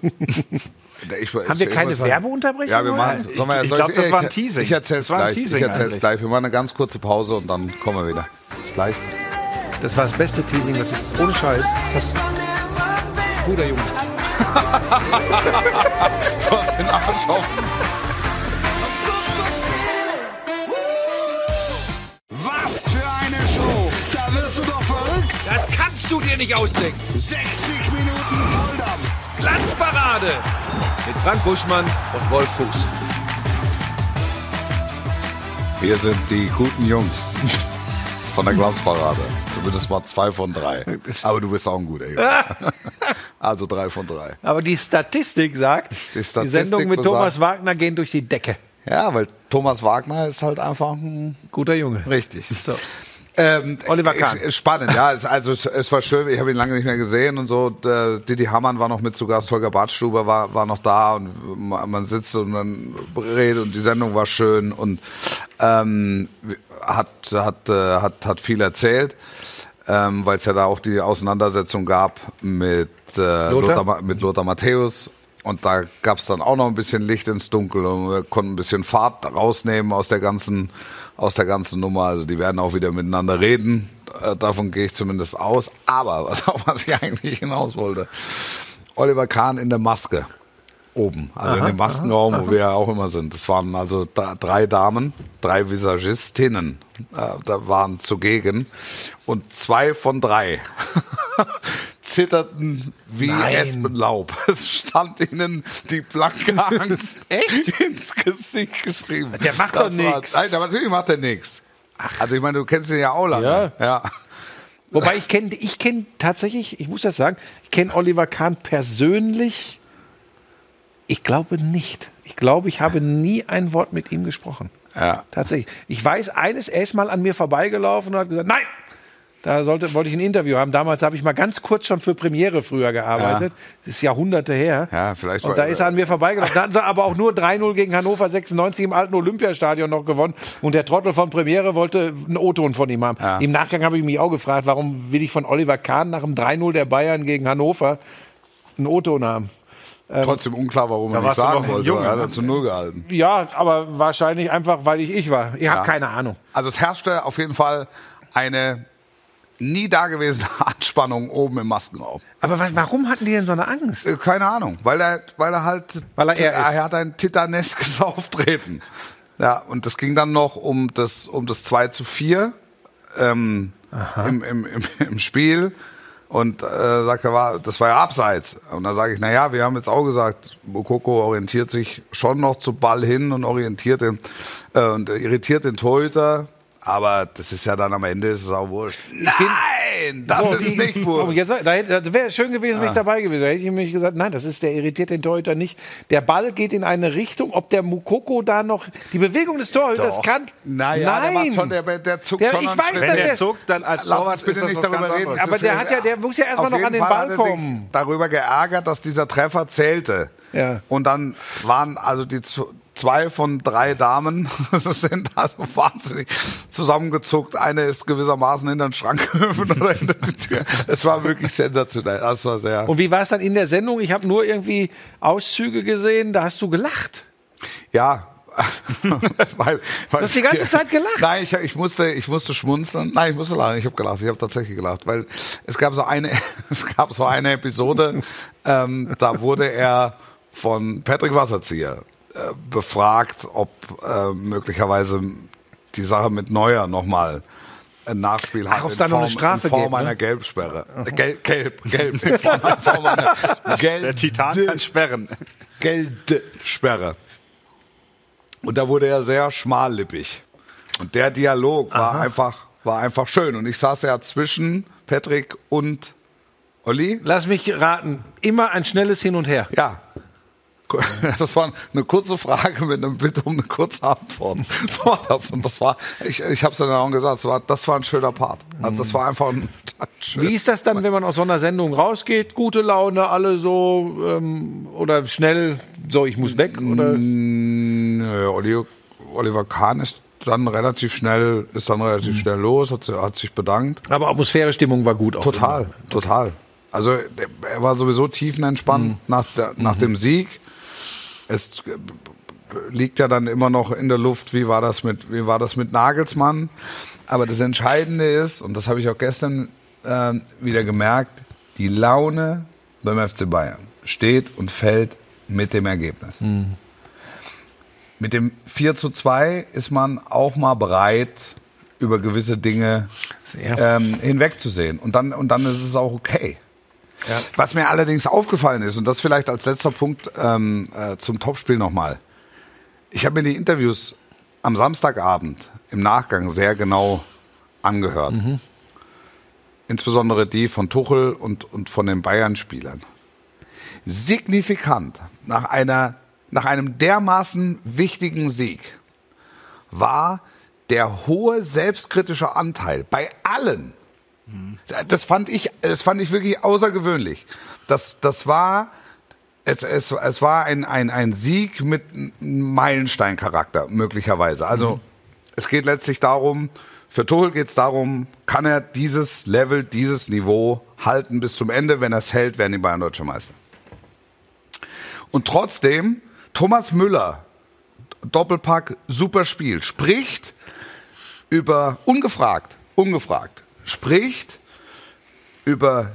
Haben wir keine Werbeunterbrechung Ja, wir machen. sollen wir- Ich- ich soll glaub, das war ein Teasing. Ich erzähl's gleich. Ich erzähl's eigentlich. gleich. Wir machen eine ganz kurze Pause und dann kommen wir wieder. Bis gleich. Das war das beste Teasing, das ist ohne Scheiß. Das hast, guter Junge. Du hast den Arsch auf. Kannst du dir nicht ausdenken. 60 Minuten Volldampf. Glanzparade mit Frank Buschmann und Wolf Fuß. Wir sind die guten Jungs von der Glanzparade. Zumindest mal zwei von drei. Aber du bist auch ein guter Junge. Also drei von drei. Aber die Statistik sagt, Die die, Statistik Sendung mit besagt- Thomas Wagner gehen durch die Decke. Ja, weil Thomas Wagner ist halt einfach ein Guter Junge. Richtig. So. Ähm, Oliver Kahn. ich- Spannend, ja. Es, also es, es war schön. Ich habe ihn lange nicht mehr gesehen und so. Äh, Didi Hamann war noch mit zu Gast, Holger Badstuber war, war noch da und man, sitzt und man redet und die Sendung war schön und ähm, hat, hat, äh, hat, hat viel erzählt. Ähm, weil es ja da auch die Auseinandersetzung gab mit, äh, Lothar? Lothar, mit Lothar Matthäus. Und da gab es dann auch noch ein bisschen Licht ins Dunkel und wir konnten ein bisschen Fahrt rausnehmen aus der ganzen, aus der ganzen Nummer. Also die werden auch wieder miteinander reden. Äh, davon gehe ich zumindest aus. Aber was, auf was ich eigentlich hinaus wollte. Oliver Kahn in der Maske. Oben, also in dem Maskenraum, wo wir ja auch immer sind. Das waren also da- drei Damen, drei Visagistinnen, äh, da waren zugegen. Und zwei von drei zitterten wie Nein. Espenlaub. Es stand ihnen die blanke Angst ins Gesicht geschrieben. Der macht Das doch nix. Nein, aber natürlich macht er nichts. Also ich meine, du kennst ihn ja auch lange. Ja. ja. Wobei ich kenne ich kenn tatsächlich, ich muss das sagen, ich kenne Oliver Kahn persönlich. Ich glaube nicht. Ich glaube, ich habe nie ein Wort mit ihm gesprochen. Ja. Tatsächlich. Ich weiß eines, er ist mal an mir vorbeigelaufen und hat gesagt, nein, da sollte, wollte ich ein Interview haben. Damals habe ich mal ganz kurz schon für Premiere früher gearbeitet. Das ist Jahrhunderte her. Ja, vielleicht Und da ist er an mir vorbeigelaufen. Da hatten sie aber auch nur 3-0 gegen Hannover 96 im alten Olympiastadion noch gewonnen. Und der Trottel von Premiere wollte einen O-Ton von ihm haben. Im Nachgang habe ich mich auch gefragt, warum will ich von Oliver Kahn nach dem 3-0 der Bayern gegen Hannover einen O-Ton haben? Trotzdem unklar, warum er du sagen wollte. Junge, Er hat ne? er zu Null gehalten. Ja, aber wahrscheinlich einfach, weil ich ich war. Ich habe Ja. keine Ahnung. Also es herrschte auf jeden Fall eine nie dagewesene Anspannung oben im Maskenraum. Aber was, warum hatten die denn so eine Angst? Äh, Keine Ahnung, weil er, weil er halt, Weil er er er hat ein titanesques Auftreten. Ja, und das ging dann noch um das, um das 2 zu 4 ähm, im, im, im, im Spiel. Und äh, sagt er, war, das war ja abseits. Und da sage ich, na ja, wir haben jetzt auch gesagt, Mokoko orientiert sich schon noch zu Ball hin und orientiert den äh, und irritiert den Torhüter. Aber das ist ja dann am Ende ist es auch wurscht. Nein, das So, ist die- nicht wurscht. jetzt, da hätte- das wäre schön gewesen, wenn ich dabei gewesen wäre. Da hätte ich nämlich gesagt, nein, das ist der irritiert den Torhüter nicht. Der Ball geht in eine Richtung, ob der Mukoko da noch die Bewegung des Torhüters Doch. kann. Naja, der nein. macht schon, der, der zuckt Der- schon ich weiß. Wenn dass der der- zuckt, dann als Lass uns bitte ist das nicht darüber ganz reden. Aber der hat ja- der muss ja erst mal auf noch an den Fall Ball hat er sich kommen. Darüber geärgert, dass dieser Treffer zählte. Ja. Und dann waren also die zwei von drei Damen, sind also wahnsinnig zusammengezuckt. Eine ist gewissermaßen hinter den Schrank gehüpft oder hinter die Tür. Es war wirklich sensationell. Das war sehr. Und wie war es dann in der Sendung? Ich habe nur irgendwie Auszüge gesehen, da hast du gelacht. Ja. weil, weil Du hast die ganze Zeit gelacht. Nein, ich, ich musste, ich musste schmunzeln. Nein, ich musste lachen. Ich habe gelacht. Ich habe tatsächlich gelacht, weil es gab so eine, es gab so eine Episode, ähm, da wurde er von Patrick Wasserzieher befragt, ob äh, möglicherweise die Sache mit Neuer nochmal ein Nachspiel hat. Ach, ob's in da noch eine Form- Strafe in Form gäbe, ne? einer Gelbsperre. Gelb, gelb, gelb. In Form, in Form einer gelb, Der Titan kann sperren. Geldsperre. Und da wurde er sehr schmallippig. Und der Dialog war einfach, war einfach schön. Und ich saß ja zwischen Patrick und Olli. Lass mich raten, immer ein schnelles Hin und Her. Ja. Das war eine kurze Frage mit einem Bitte um eine kurze Antwort. Das war das. Und das war, ich, ich habe es dann auch gesagt, das war, das war ein schöner Part. Also das war einfach ein, ein schön. Wie ist das dann, wenn man aus so einer Sendung rausgeht? Gute Laune, alle so ähm, oder schnell, so ich muss weg oder? Nö, Oliver Kahn ist dann relativ schnell, ist dann relativ schnell los, hat, hat sich bedankt. Aber Atmosphäre, Stimmung war gut. Auch Total, total. Also er war sowieso tiefenentspannt nach, der, nach dem Sieg. Es äh, liegt ja dann immer noch in der Luft, wie war das mit, wie war das mit Nagelsmann. Aber das Entscheidende ist, und das habe ich auch gestern ähm, wieder gemerkt, die Laune beim FC Bayern steht und fällt mit dem Ergebnis. Mit dem 4 zu 2 ist man auch mal bereit, über gewisse Dinge ähm, hinwegzusehen. Und dann, und dann ist es auch okay. Was mir allerdings aufgefallen ist, und das vielleicht als letzter Punkt ähm, äh, zum Topspiel nochmal. Ich habe mir die Interviews am Samstagabend im Nachgang sehr genau angehört. Insbesondere die von Tuchel und, und von den Bayern-Spielern. Signifikant nach, einer, nach einem dermaßen wichtigen Sieg war der hohe selbstkritische Anteil bei allen. Das fand ich, das fand ich wirklich außergewöhnlich. Das, das war, es, es, es war ein, ein, ein Sieg mit Meilensteincharakter, möglicherweise. Also, es geht letztlich darum, für Tuchel geht es darum, kann er dieses Level, dieses Niveau halten bis zum Ende? Wenn er es hält, werden die Bayern Deutsche Meister. Und trotzdem, Thomas Müller, Doppelpack, super Spiel, spricht über, ungefragt, ungefragt, spricht über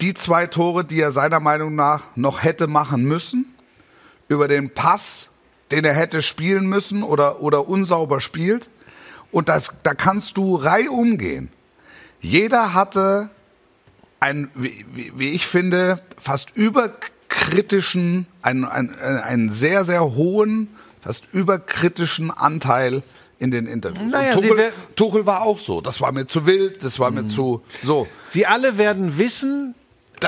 die zwei Tore, die er seiner Meinung nach noch hätte machen müssen, über den Pass, den er hätte spielen müssen oder, oder unsauber spielt. Und das, da kannst du reihum gehen. Jeder hatte einen, wie, wie ich finde, fast überkritischen, einen, einen, einen sehr, sehr hohen, fast überkritischen Anteil in den Interviews. Naja, Tuchel, Tuchel war auch so. Das war mir zu wild, das war mir zu so. Sie alle werden wissen,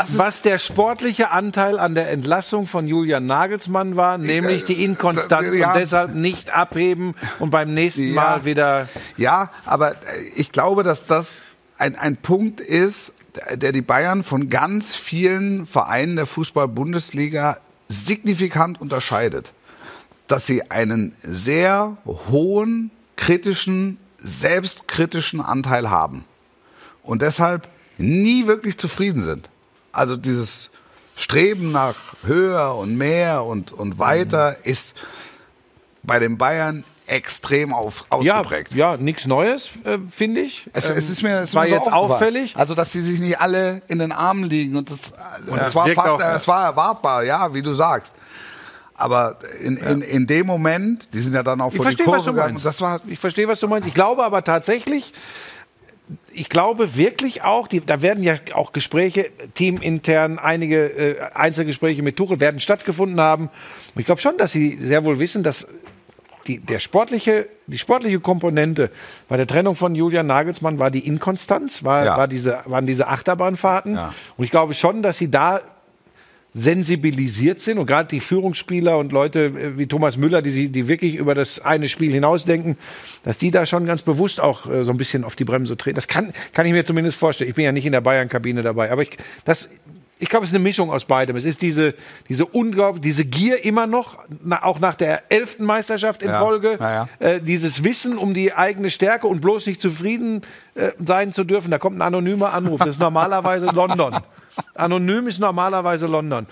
was der sportliche Anteil an der Entlassung von Julian Nagelsmann war, nämlich die Inkonstanz ja. und deshalb nicht abheben und beim nächsten Ja. Mal wieder. Ja, aber äh, ich glaube, dass das ein, ein Punkt ist, der die Bayern von ganz vielen Vereinen der Fußball-Bundesliga signifikant unterscheidet. Dass sie einen sehr hohen, kritischen, selbstkritischen Anteil haben. Und deshalb nie wirklich zufrieden sind. Also dieses Streben nach höher und mehr und, und weiter ist bei den Bayern extrem auf, Ja, ausgeprägt. ja, nichts Neues, äh, finde ich. Es, Ähm, es ist mir, es war mir so jetzt auffällig. Also, dass sie sich nicht alle in den Armen liegen und das, das es war fast, auch, ja. es war erwartbar, ja, wie du sagst. Aber in, in, in dem Moment, die sind ja dann auch Ich vor die verstehe, Kurve gegangen. Das war, ich verstehe, was du meinst. Ich glaube aber tatsächlich, ich glaube wirklich auch, die, da werden ja auch Gespräche, teamintern, einige äh, Einzelgespräche mit Tuchel werden stattgefunden haben. Und ich glaube schon, dass sie sehr wohl wissen, dass die, der sportliche, die sportliche Komponente bei der Trennung von Julian Nagelsmann war die Inkonstanz, war, Ja. war diese, waren diese Achterbahnfahrten. Ja. Und ich glaube schon, dass sie da sensibilisiert sind und gerade die Führungsspieler und Leute äh, wie Thomas Müller, die, sie- die wirklich über das eine Spiel hinausdenken, dass die da schon ganz bewusst auch äh, so ein bisschen auf die Bremse treten. Das kann, kann ich mir zumindest vorstellen. Ich bin ja nicht in der Bayern-Kabine dabei, aber ich, das, ich glaube, es ist eine Mischung aus beidem. Es ist diese, diese unglaublich, diese Gier immer noch, na, auch nach der elften Meisterschaft in Ja, Folge, ja, ja. Äh, dieses Wissen um die eigene Stärke und bloß nicht zufrieden äh, sein zu dürfen. Da kommt ein anonymer Anruf. Das ist normalerweise London. Anonym ist normalerweise London.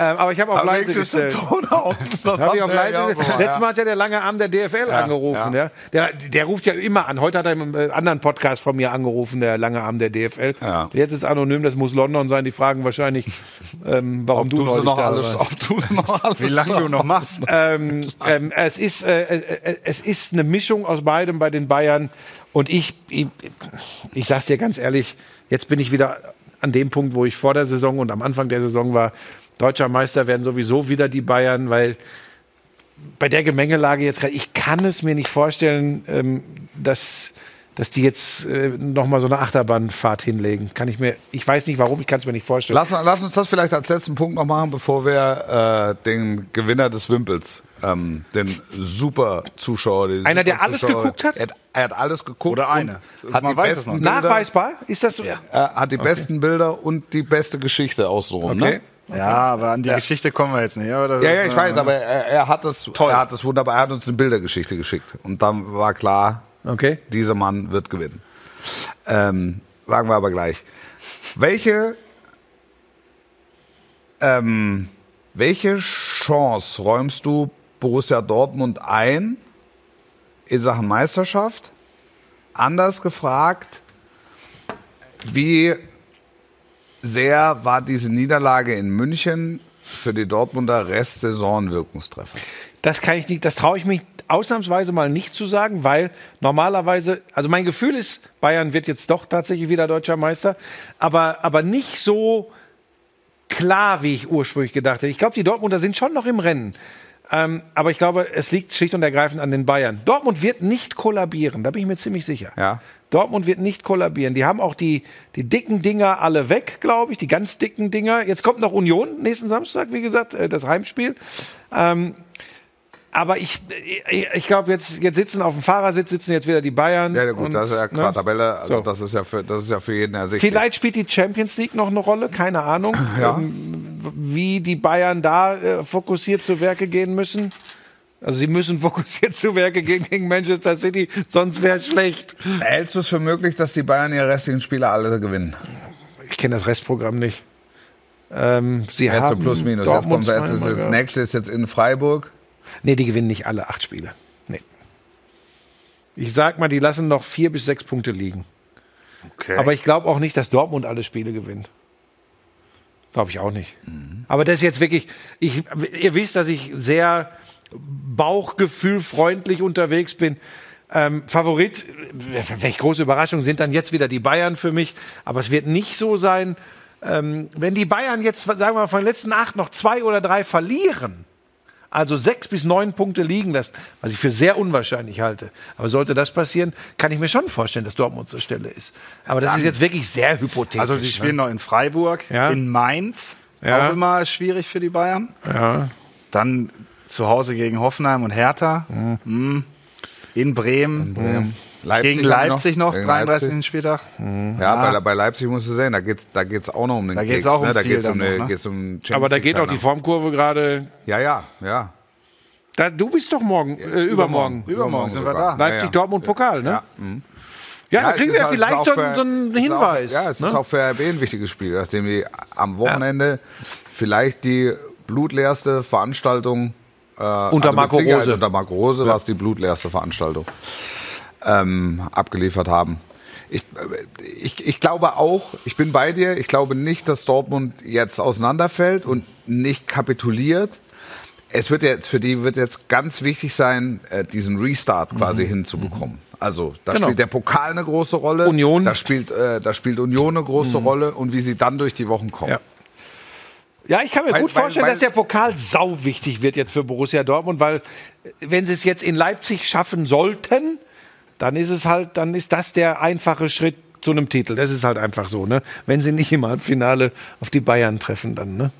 Ähm, aber ich habe auf aber leise gestellt. Ton aus. Das Habe ich auf leise ja, gestellt. ja. Letztes Mal hat ja der lange Arm der DFL angerufen. ja. Ja. Der, der ruft ja immer an. Heute hat er im äh, anderen Podcast von mir angerufen, der lange Arm der DFL. Ja. Jetzt ist anonym, das muss London sein. Die fragen wahrscheinlich, ähm, warum du, Du neulich noch da alles, warst. ob du noch alles Wie lange du noch machst. ähm, ähm, es, ist, äh, äh, es ist eine Mischung aus beidem bei den Bayern. Und ich, ich, ich sag's dir ganz ehrlich, jetzt bin ich wieder an dem Punkt, wo ich vor der Saison und am Anfang der Saison war. Deutscher Meister werden sowieso wieder die Bayern, weil bei der Gemengelage jetzt gerade, ich kann es mir nicht vorstellen, ähm, dass, dass die jetzt äh, nochmal so eine Achterbahnfahrt hinlegen. Kann ich mir, ich weiß nicht warum, ich kann es mir nicht vorstellen. Lass, lass uns das vielleicht als letzten Punkt noch machen, bevor wir äh, den Gewinner des Wimpels, ähm, den super Zuschauer, die Einer, der super alles Zuschauer- geguckt hat? Er, er hat alles geguckt. Oder eine. Hat Man die weiß es besten. Bilder, Nachweisbar? Ist das so? Ja. Er hat die besten Bilder und die beste Geschichte außenrum. Okay. Ne? Ja, aber an die Geschichte kommen wir jetzt nicht. Oder? Ja, ja, ich weiß, aber er, er hat das, Toll. er hat das wunderbar. Er hat uns eine Bildergeschichte geschickt und dann war klar, Okay. dieser Mann wird gewinnen. Ähm, sagen wir aber gleich. Welche, ähm, welche Chance räumst du Borussia Dortmund ein in Sachen Meisterschaft? Anders gefragt, wie sehr war diese Niederlage in München für die Dortmunder Restsaison Wirkungstreffer? Das kann ich nicht, das traue ich mich ausnahmsweise mal nicht zu sagen, weil normalerweise, also mein Gefühl ist, Bayern wird jetzt doch tatsächlich wieder deutscher Meister, aber, aber nicht so klar, wie ich ursprünglich gedacht hätte. Ich glaube, die Dortmunder sind schon noch im Rennen. Ähm, aber ich glaube, es liegt schlicht und ergreifend an den Bayern. Dortmund wird nicht kollabieren, da bin ich mir ziemlich sicher. Ja. Dortmund wird nicht kollabieren. Die haben auch die, die dicken Dinger alle weg, glaube ich, die ganz dicken Dinger. Jetzt kommt noch Union nächsten Samstag, wie gesagt, äh, das Heimspiel. Ähm, aber ich, ich, ich glaube, jetzt, jetzt sitzen auf dem Fahrersitz sitzen jetzt wieder die Bayern. Ja, gut, Und, das ist ja ne? Tabelle, also So. das ist ja für das ist ja für jeden ersichtlich. Vielleicht spielt die Champions League noch eine Rolle, keine Ahnung, Ja. ähm, wie die Bayern da äh, fokussiert zu Werke gehen müssen. Also sie müssen fokussiert zu Werke gehen gegen Manchester City, sonst wäre es schlecht. Hältst du es für möglich, dass die Bayern ihre restlichen Spiele alle gewinnen? Ich kenne das Restprogramm nicht. Ähm, sie Jetzt so haben plus minus. Jetzt Dortmund kommt jetzt, ist, das nächste ist jetzt in Freiburg. Nee, die gewinnen nicht alle acht Spiele. Nee. Ich sag mal, die lassen noch vier bis sechs Punkte liegen. Okay. Aber ich glaube auch nicht, dass Dortmund alle Spiele gewinnt. Glaube ich auch nicht. Aber das ist jetzt wirklich, ich, ihr wisst, dass ich sehr bauchgefühlfreundlich unterwegs bin. Ähm, Favorit, welche große Überraschung, sind dann jetzt wieder die Bayern für mich. Aber es wird nicht so sein, ähm, wenn die Bayern jetzt, sagen wir mal, von den letzten acht noch zwei oder drei verlieren, also sechs bis neun Punkte liegen lassen, was ich für sehr unwahrscheinlich halte. Aber sollte das passieren, kann ich mir schon vorstellen, dass Dortmund zur Stelle ist. Aber das ist jetzt wirklich sehr hypothetisch. also die spielen noch in Freiburg, Ja. in Mainz, Ja. auch immer schwierig für die Bayern. Ja. Dann zu Hause gegen Hoffenheim und Hertha. Mhm. In Bremen. Leipzig Gegen Leipzig noch, Gegen 33. Leipzig. Spieltag. Ja, bei, bei Leipzig musst du sehen, da geht's, da geht's auch noch um den Da geht's Keks, auch um ne? Da geht's um, eine, noch, ne? um Champions Aber da geht auch die. Formkurve gerade. Ja, ja, ja. Da, du bist doch morgen, äh, übermorgen. Übermorgen sind wir sogar. da. Leipzig, Ja, ja. Dortmund, Pokal, ne? Ja. Ja, da es kriegen wir auch- es ist vielleicht auch so, für- so einen es ist auch- Hinweis. ja, es ne? ist auch für RB ein wichtiges Spiel, nachdem die am Wochenende vielleicht die blutleerste Veranstaltung äh, Unter mit Marco Rose. Unter Marco Rose war es die blutleerste Veranstaltung ähm, abgeliefert haben. Ich, äh, ich, ich glaube auch, ich bin bei dir, ich glaube nicht, dass Dortmund jetzt auseinanderfällt und nicht kapituliert. Es wird jetzt für die wird jetzt ganz wichtig sein, äh, diesen Restart quasi hinzubekommen. Also da Genau. spielt der Pokal eine große Rolle. Union. Da spielt, äh, da spielt Union eine große Rolle und wie sie dann durch die Wochen kommen. Ja. Ja, ich kann mir Weil- gut weil- vorstellen, weil- dass der Pokal sau wichtig wird jetzt für Borussia Dortmund, weil äh, wenn sie es jetzt in Leipzig schaffen sollten, dann ist es halt, dann ist das der einfache Schritt zu einem Titel. Das ist halt einfach so, ne? Wenn sie nicht im Halbfinale auf die Bayern treffen, dann, ne?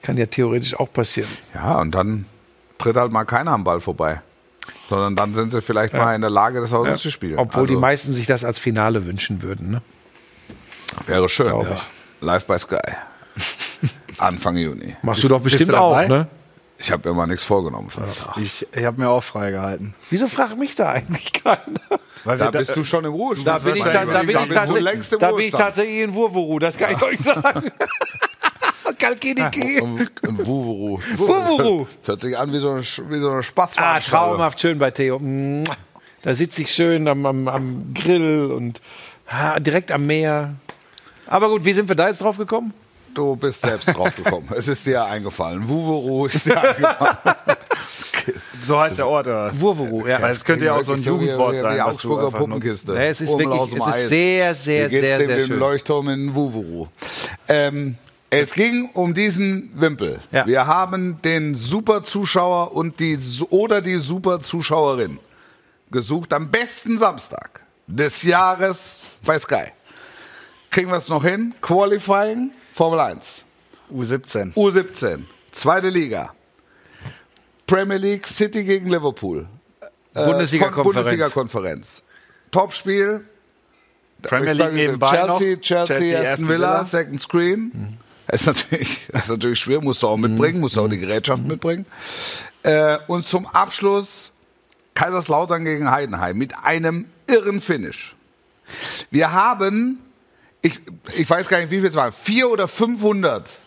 Kann ja theoretisch auch passieren. Ja, und dann tritt halt mal keiner am Ball vorbei. Sondern dann sind sie vielleicht mal in der Lage, das Haus zu spielen. Obwohl die Also, meisten sich das als Finale wünschen würden, ne? Wäre schön. Ja. Live bei Sky. Anfang Juni. Machst du doch bestimmt du auch, ne? Ich habe mir mal nichts vorgenommen. Ich, ich habe mir auch freigehalten. Wieso fragt mich da eigentlich keiner? Weil Da wir bist du schon im Ruhestand. Da bin ich, da, da bin ich, tatsächlich, längst im da bin ich tatsächlich in Wurwuru, das kann ich euch sagen. Kalkiniki. Im, Wuvuru. Wurwuru. Das hört sich an wie so eine, wie so eine Ah, traumhaft schön bei Theo. Da sitze ich schön am, am, am Grill und ah, direkt am Meer. Aber gut, wie sind wir da jetzt drauf gekommen? Du bist selbst drauf gekommen. es ist dir eingefallen. Wuvuru ist dir eingefallen. so heißt der Ort. Oder? Wurwuru, ja. Es könnte ja auch so ein Jugendwort sein. Du Augsburger. Puppenkiste. Nee, es ist Urmel wirklich- aus dem es ist Eis. sehr, sehr, Wie sehr, dem, sehr dem schön. Leuchtturm in Wuvuru? Ähm, Es ging um diesen Wimpel. Ja. Wir haben den Super-Zuschauer und die oder die Super-Zuschauerin gesucht am besten Samstag des Jahres bei Sky. Kriegen wir es noch hin? Qualifying, Formel 1, U17. U17, zweite Liga, Premier League, City gegen Liverpool, Äh, Bundesliga-Konferenz. Bundesliga-Konferenz. Topspiel, Premier League nebenbei Chelsea, noch. Chelsea, Aston Villa, Second Screen. Ist natürlich, ist natürlich schwer, musst du auch mitbringen, musst du auch die Gerätschaft mitbringen. Äh, und zum Abschluss Kaiserslautern gegen Heidenheim mit einem irren Finish. Wir haben, ich, ich weiß gar nicht, wie viel es waren, vier oder 500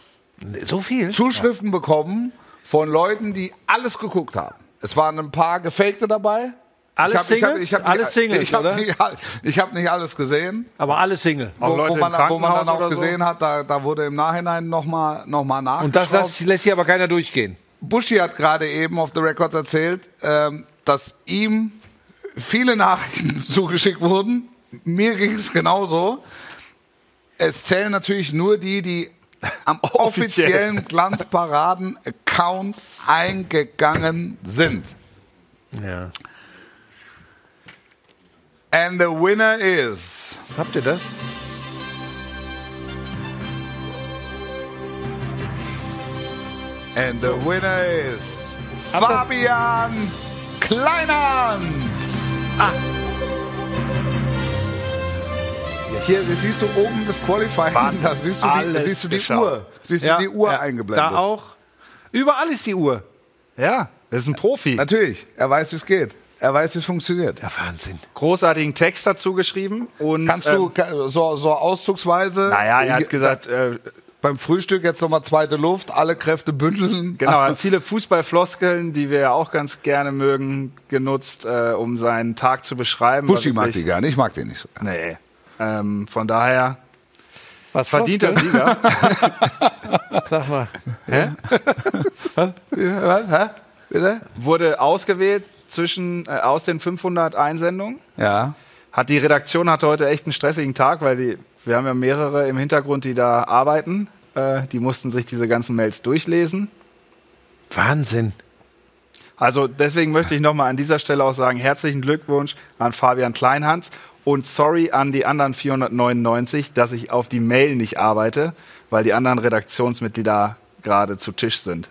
So viel? Zuschriften bekommen von Leuten, die alles geguckt haben. Es waren ein paar Gefakte dabei. Alles ich hab, Singles? Ich hab, ich hab Alles nicht, Singles, ich hab oder? Nicht, all- ich habe nicht alles gesehen. Aber alle Single. Auch Wo, Leute wo, im man, wo man dann auch oder so? gesehen hat, da, da wurde im Nachhinein nochmal noch mal nachgeschaut. Und das, das lässt hier aber keiner durchgehen. Buschi hat gerade eben auf The Records erzählt, ähm, dass ihm viele Nachrichten zugeschickt wurden. Mir ging es genauso. Es zählen natürlich nur die, die am offiziellen Glanzparaden-Account eingegangen sind. Ja. And the winner is Habt ihr das? And the winner is Fabian Kleinhans. Ah. Hier siehst du oben das Qualifying, Wahnsinn. da siehst du die, siehst du die geschaut. Uhr. Siehst du die Uhr ja. eingeblendet. Da auch. Überall ist die Uhr. Ja, das ist ein Profi. Natürlich, er weiß, wie es geht. Er weiß, wie es funktioniert. Ja, Wahnsinn. Großartigen Text dazu geschrieben. Und, Kannst du ähm, ka- so, so auszugsweise Naja, er hat gesagt, äh, beim Frühstück jetzt nochmal zweite Luft, alle Kräfte bündeln. genau, er hat viele Fußballfloskeln, die wir ja auch ganz gerne mögen, genutzt, äh, um seinen Tag zu beschreiben. Buschi War mag die gerne, ich mag den nicht so. gerne. Nee. Ähm, von daher Was verdienter Floskeln? Sieger. Sag mal. Ja, was? Hä? Bitte? Wurde ausgewählt zwischen, äh, aus den 500 Einsendungen. Ja. Hat die Redaktion hatte heute echt einen stressigen Tag, weil die, wir haben ja mehrere im Hintergrund, die da arbeiten. Äh, die mussten sich diese ganzen Mails durchlesen. Wahnsinn. Also deswegen möchte ich nochmal an dieser Stelle auch sagen, herzlichen Glückwunsch an Fabian Kleinhans und sorry an die anderen 499, dass ich auf die Mail nicht arbeite, weil die anderen Redaktionsmitglieder gerade zu Tisch sind.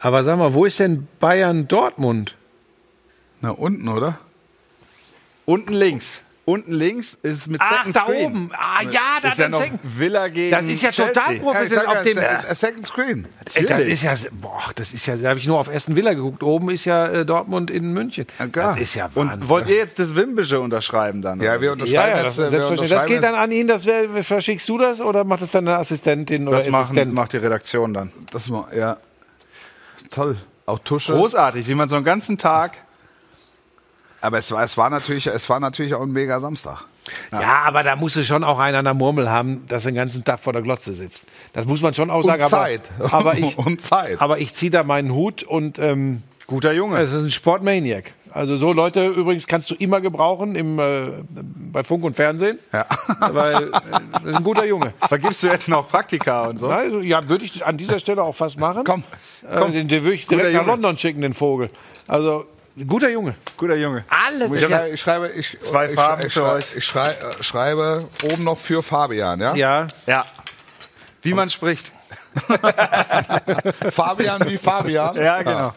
Aber sag mal, wo ist denn Bayern Dortmund? Na, unten, oder? Unten links. Unten links ist mit Ach, Second da Screen. oben. Ah, ja, da ist ja noch Second- Villa gegen Das ist ja Chelsea. total professionell ja, auf dem. der Second Screen. Ey, das Natürlich. ist ja, boah, das ist ja, da habe ich nur auf Aston Villa geguckt. Oben ist ja äh, Dortmund in München. Klar. das ist ja Wahnsinn. Und wollt ihr jetzt das Wimbische unterschreiben dann? Ja, wir unterschreiben ja, ja, das, jetzt. äh, wir selbstverständlich. das unterschreiben geht dann an ihn. Das wär, verschickst du das oder macht das dann eine Assistentin oder das Assistent? macht die Redaktion dann. Das mal, ja. Toll. Auch Tusche. Großartig, wie man so einen ganzen Tag. Aber es war, es war natürlich, es war natürlich auch ein mega Samstag. Ja, aber da musst du schon auch einen an der Murmel haben, dass er den ganzen Tag vor der Glotze sitzt. Das muss man schon auch sagen. Und Zeit. Aber, aber ich, Und Zeit. aber ich ziehe da meinen Hut und ähm, Guter Junge. es ist ein Sportmaniac. Also so Leute übrigens kannst du immer gebrauchen im, äh, bei Funk und Fernsehen, Ja. weil äh, das ist ein guter Junge. Vergibst du jetzt noch Praktika und so? Also, ja, würde ich an dieser Stelle auch fast machen. Komm, Äh, den, den würde ich direkt nach Junge. London schicken, den Vogel. Also, guter Junge. Guter Junge. Alles. Ich, schrei- ich schreibe, ich, Zwei ich, Farben ich, für euch. Ich schrei, äh, schreibe oben noch für Fabian, ja? Ja, Ja. Wie man spricht. Fabian wie Fabian. Ja, genau.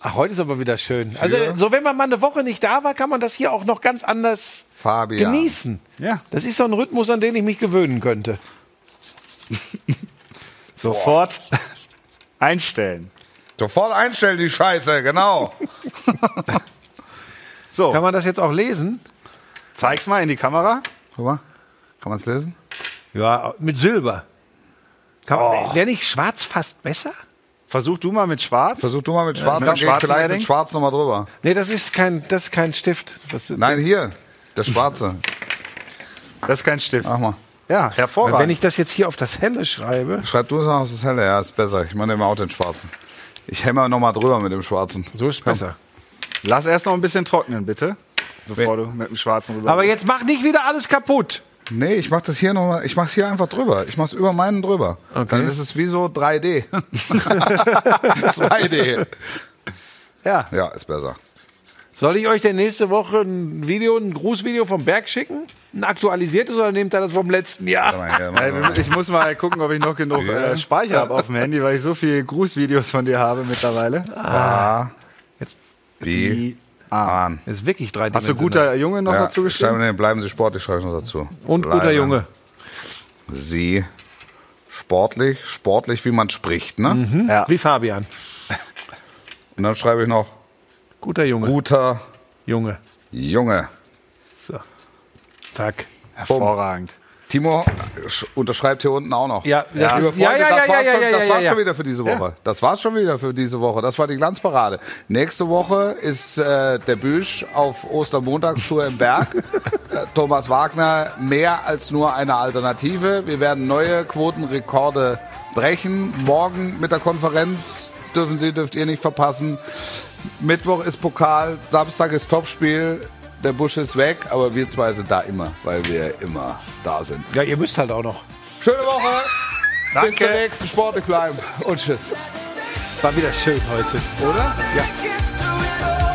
Ach, heute ist aber wieder schön. Also, so wenn man mal eine Woche nicht da war, kann man das hier auch noch ganz anders Fabian. genießen. Ja. Das ist so ein Rhythmus, an den ich mich gewöhnen könnte. Sofort einstellen. Sofort einstellen, die Scheiße, genau. So, Kann man das jetzt auch lesen? zeig's mal in die Kamera. Guck mal, kann man es lesen? Ja, mit Silber. Kann man, Wäre nicht schwarz fast besser? Versuch du mal mit Schwarz. Versuch du mal mit Schwarz, mit dann gehe ich vielleicht mit Schwarz nochmal drüber. Nee, das ist kein, das ist kein Stift. Was, Nein, hier, der Schwarze. Das ist kein Stift. Mach mal. Ja, hervorragend. Wenn ich das jetzt hier auf das Helle schreibe, Schreib du es mal auf das Helle, ja, ist besser. Ich meine immer auch den Schwarzen. Ich hämmer nochmal drüber mit dem Schwarzen. so ist es besser. Lass erst noch ein bisschen trocknen, bitte. Bevor du mit dem Schwarzen rüber. Aber jetzt mach nicht wieder alles kaputt. Nee, ich mach das hier nochmal, ich mach's hier einfach drüber. Ich mach's über meinen drüber. Okay. Dann ist es wie so 3D. 2D. Ja. Ja, ist besser. Soll ich euch denn nächste Woche ein Video, ein Grußvideo vom Berg schicken? Ein aktualisiertes oder nehmt ihr das vom letzten Jahr? Warte mal mach mal. Ich muss mal gucken, ob ich noch genug äh, Speicher habe auf dem Handy, weil ich so viele Grußvideos von dir habe mittlerweile. A, B, Die A. An. Das ist wirklich drei Hast du guter Junge noch Ja, dazu schreiben geschrieben? wir, bleiben Sie sportlich, schreibe ich noch dazu. Und guter Bleiben Junge. Sie sportlich, sportlich, wie man spricht, ne? Ja. Wie Fabian. Und dann schreibe ich noch Guter Junge. guter Junge. Junge. Zack. Hervorragend. Timo sch- unterschreibt hier unten auch noch. Ja, das Liebe Freunde, ja, ja, ja, das ja, war's ja, schon, ja, das ja, war's ja. schon wieder für diese Woche. Das war's schon wieder für diese Woche. Das war die Glanzparade. Nächste Woche ist äh, der Büsch auf Ostermontagstour im Berg. Äh, Thomas Wagner mehr als nur eine Alternative. Wir werden neue Quotenrekorde brechen. Morgen mit der Konferenz dürfen Sie, dürft ihr nicht verpassen. Mittwoch ist Pokal, Samstag ist Topspiel. Der Busch ist weg, aber wir zwei sind da immer, weil wir immer da sind. Ja, ihr müsst halt auch noch. Schöne Woche. Bis zur nächsten Sportlich bleiben. Und tschüss. Es war wieder schön heute. Oder? Ja.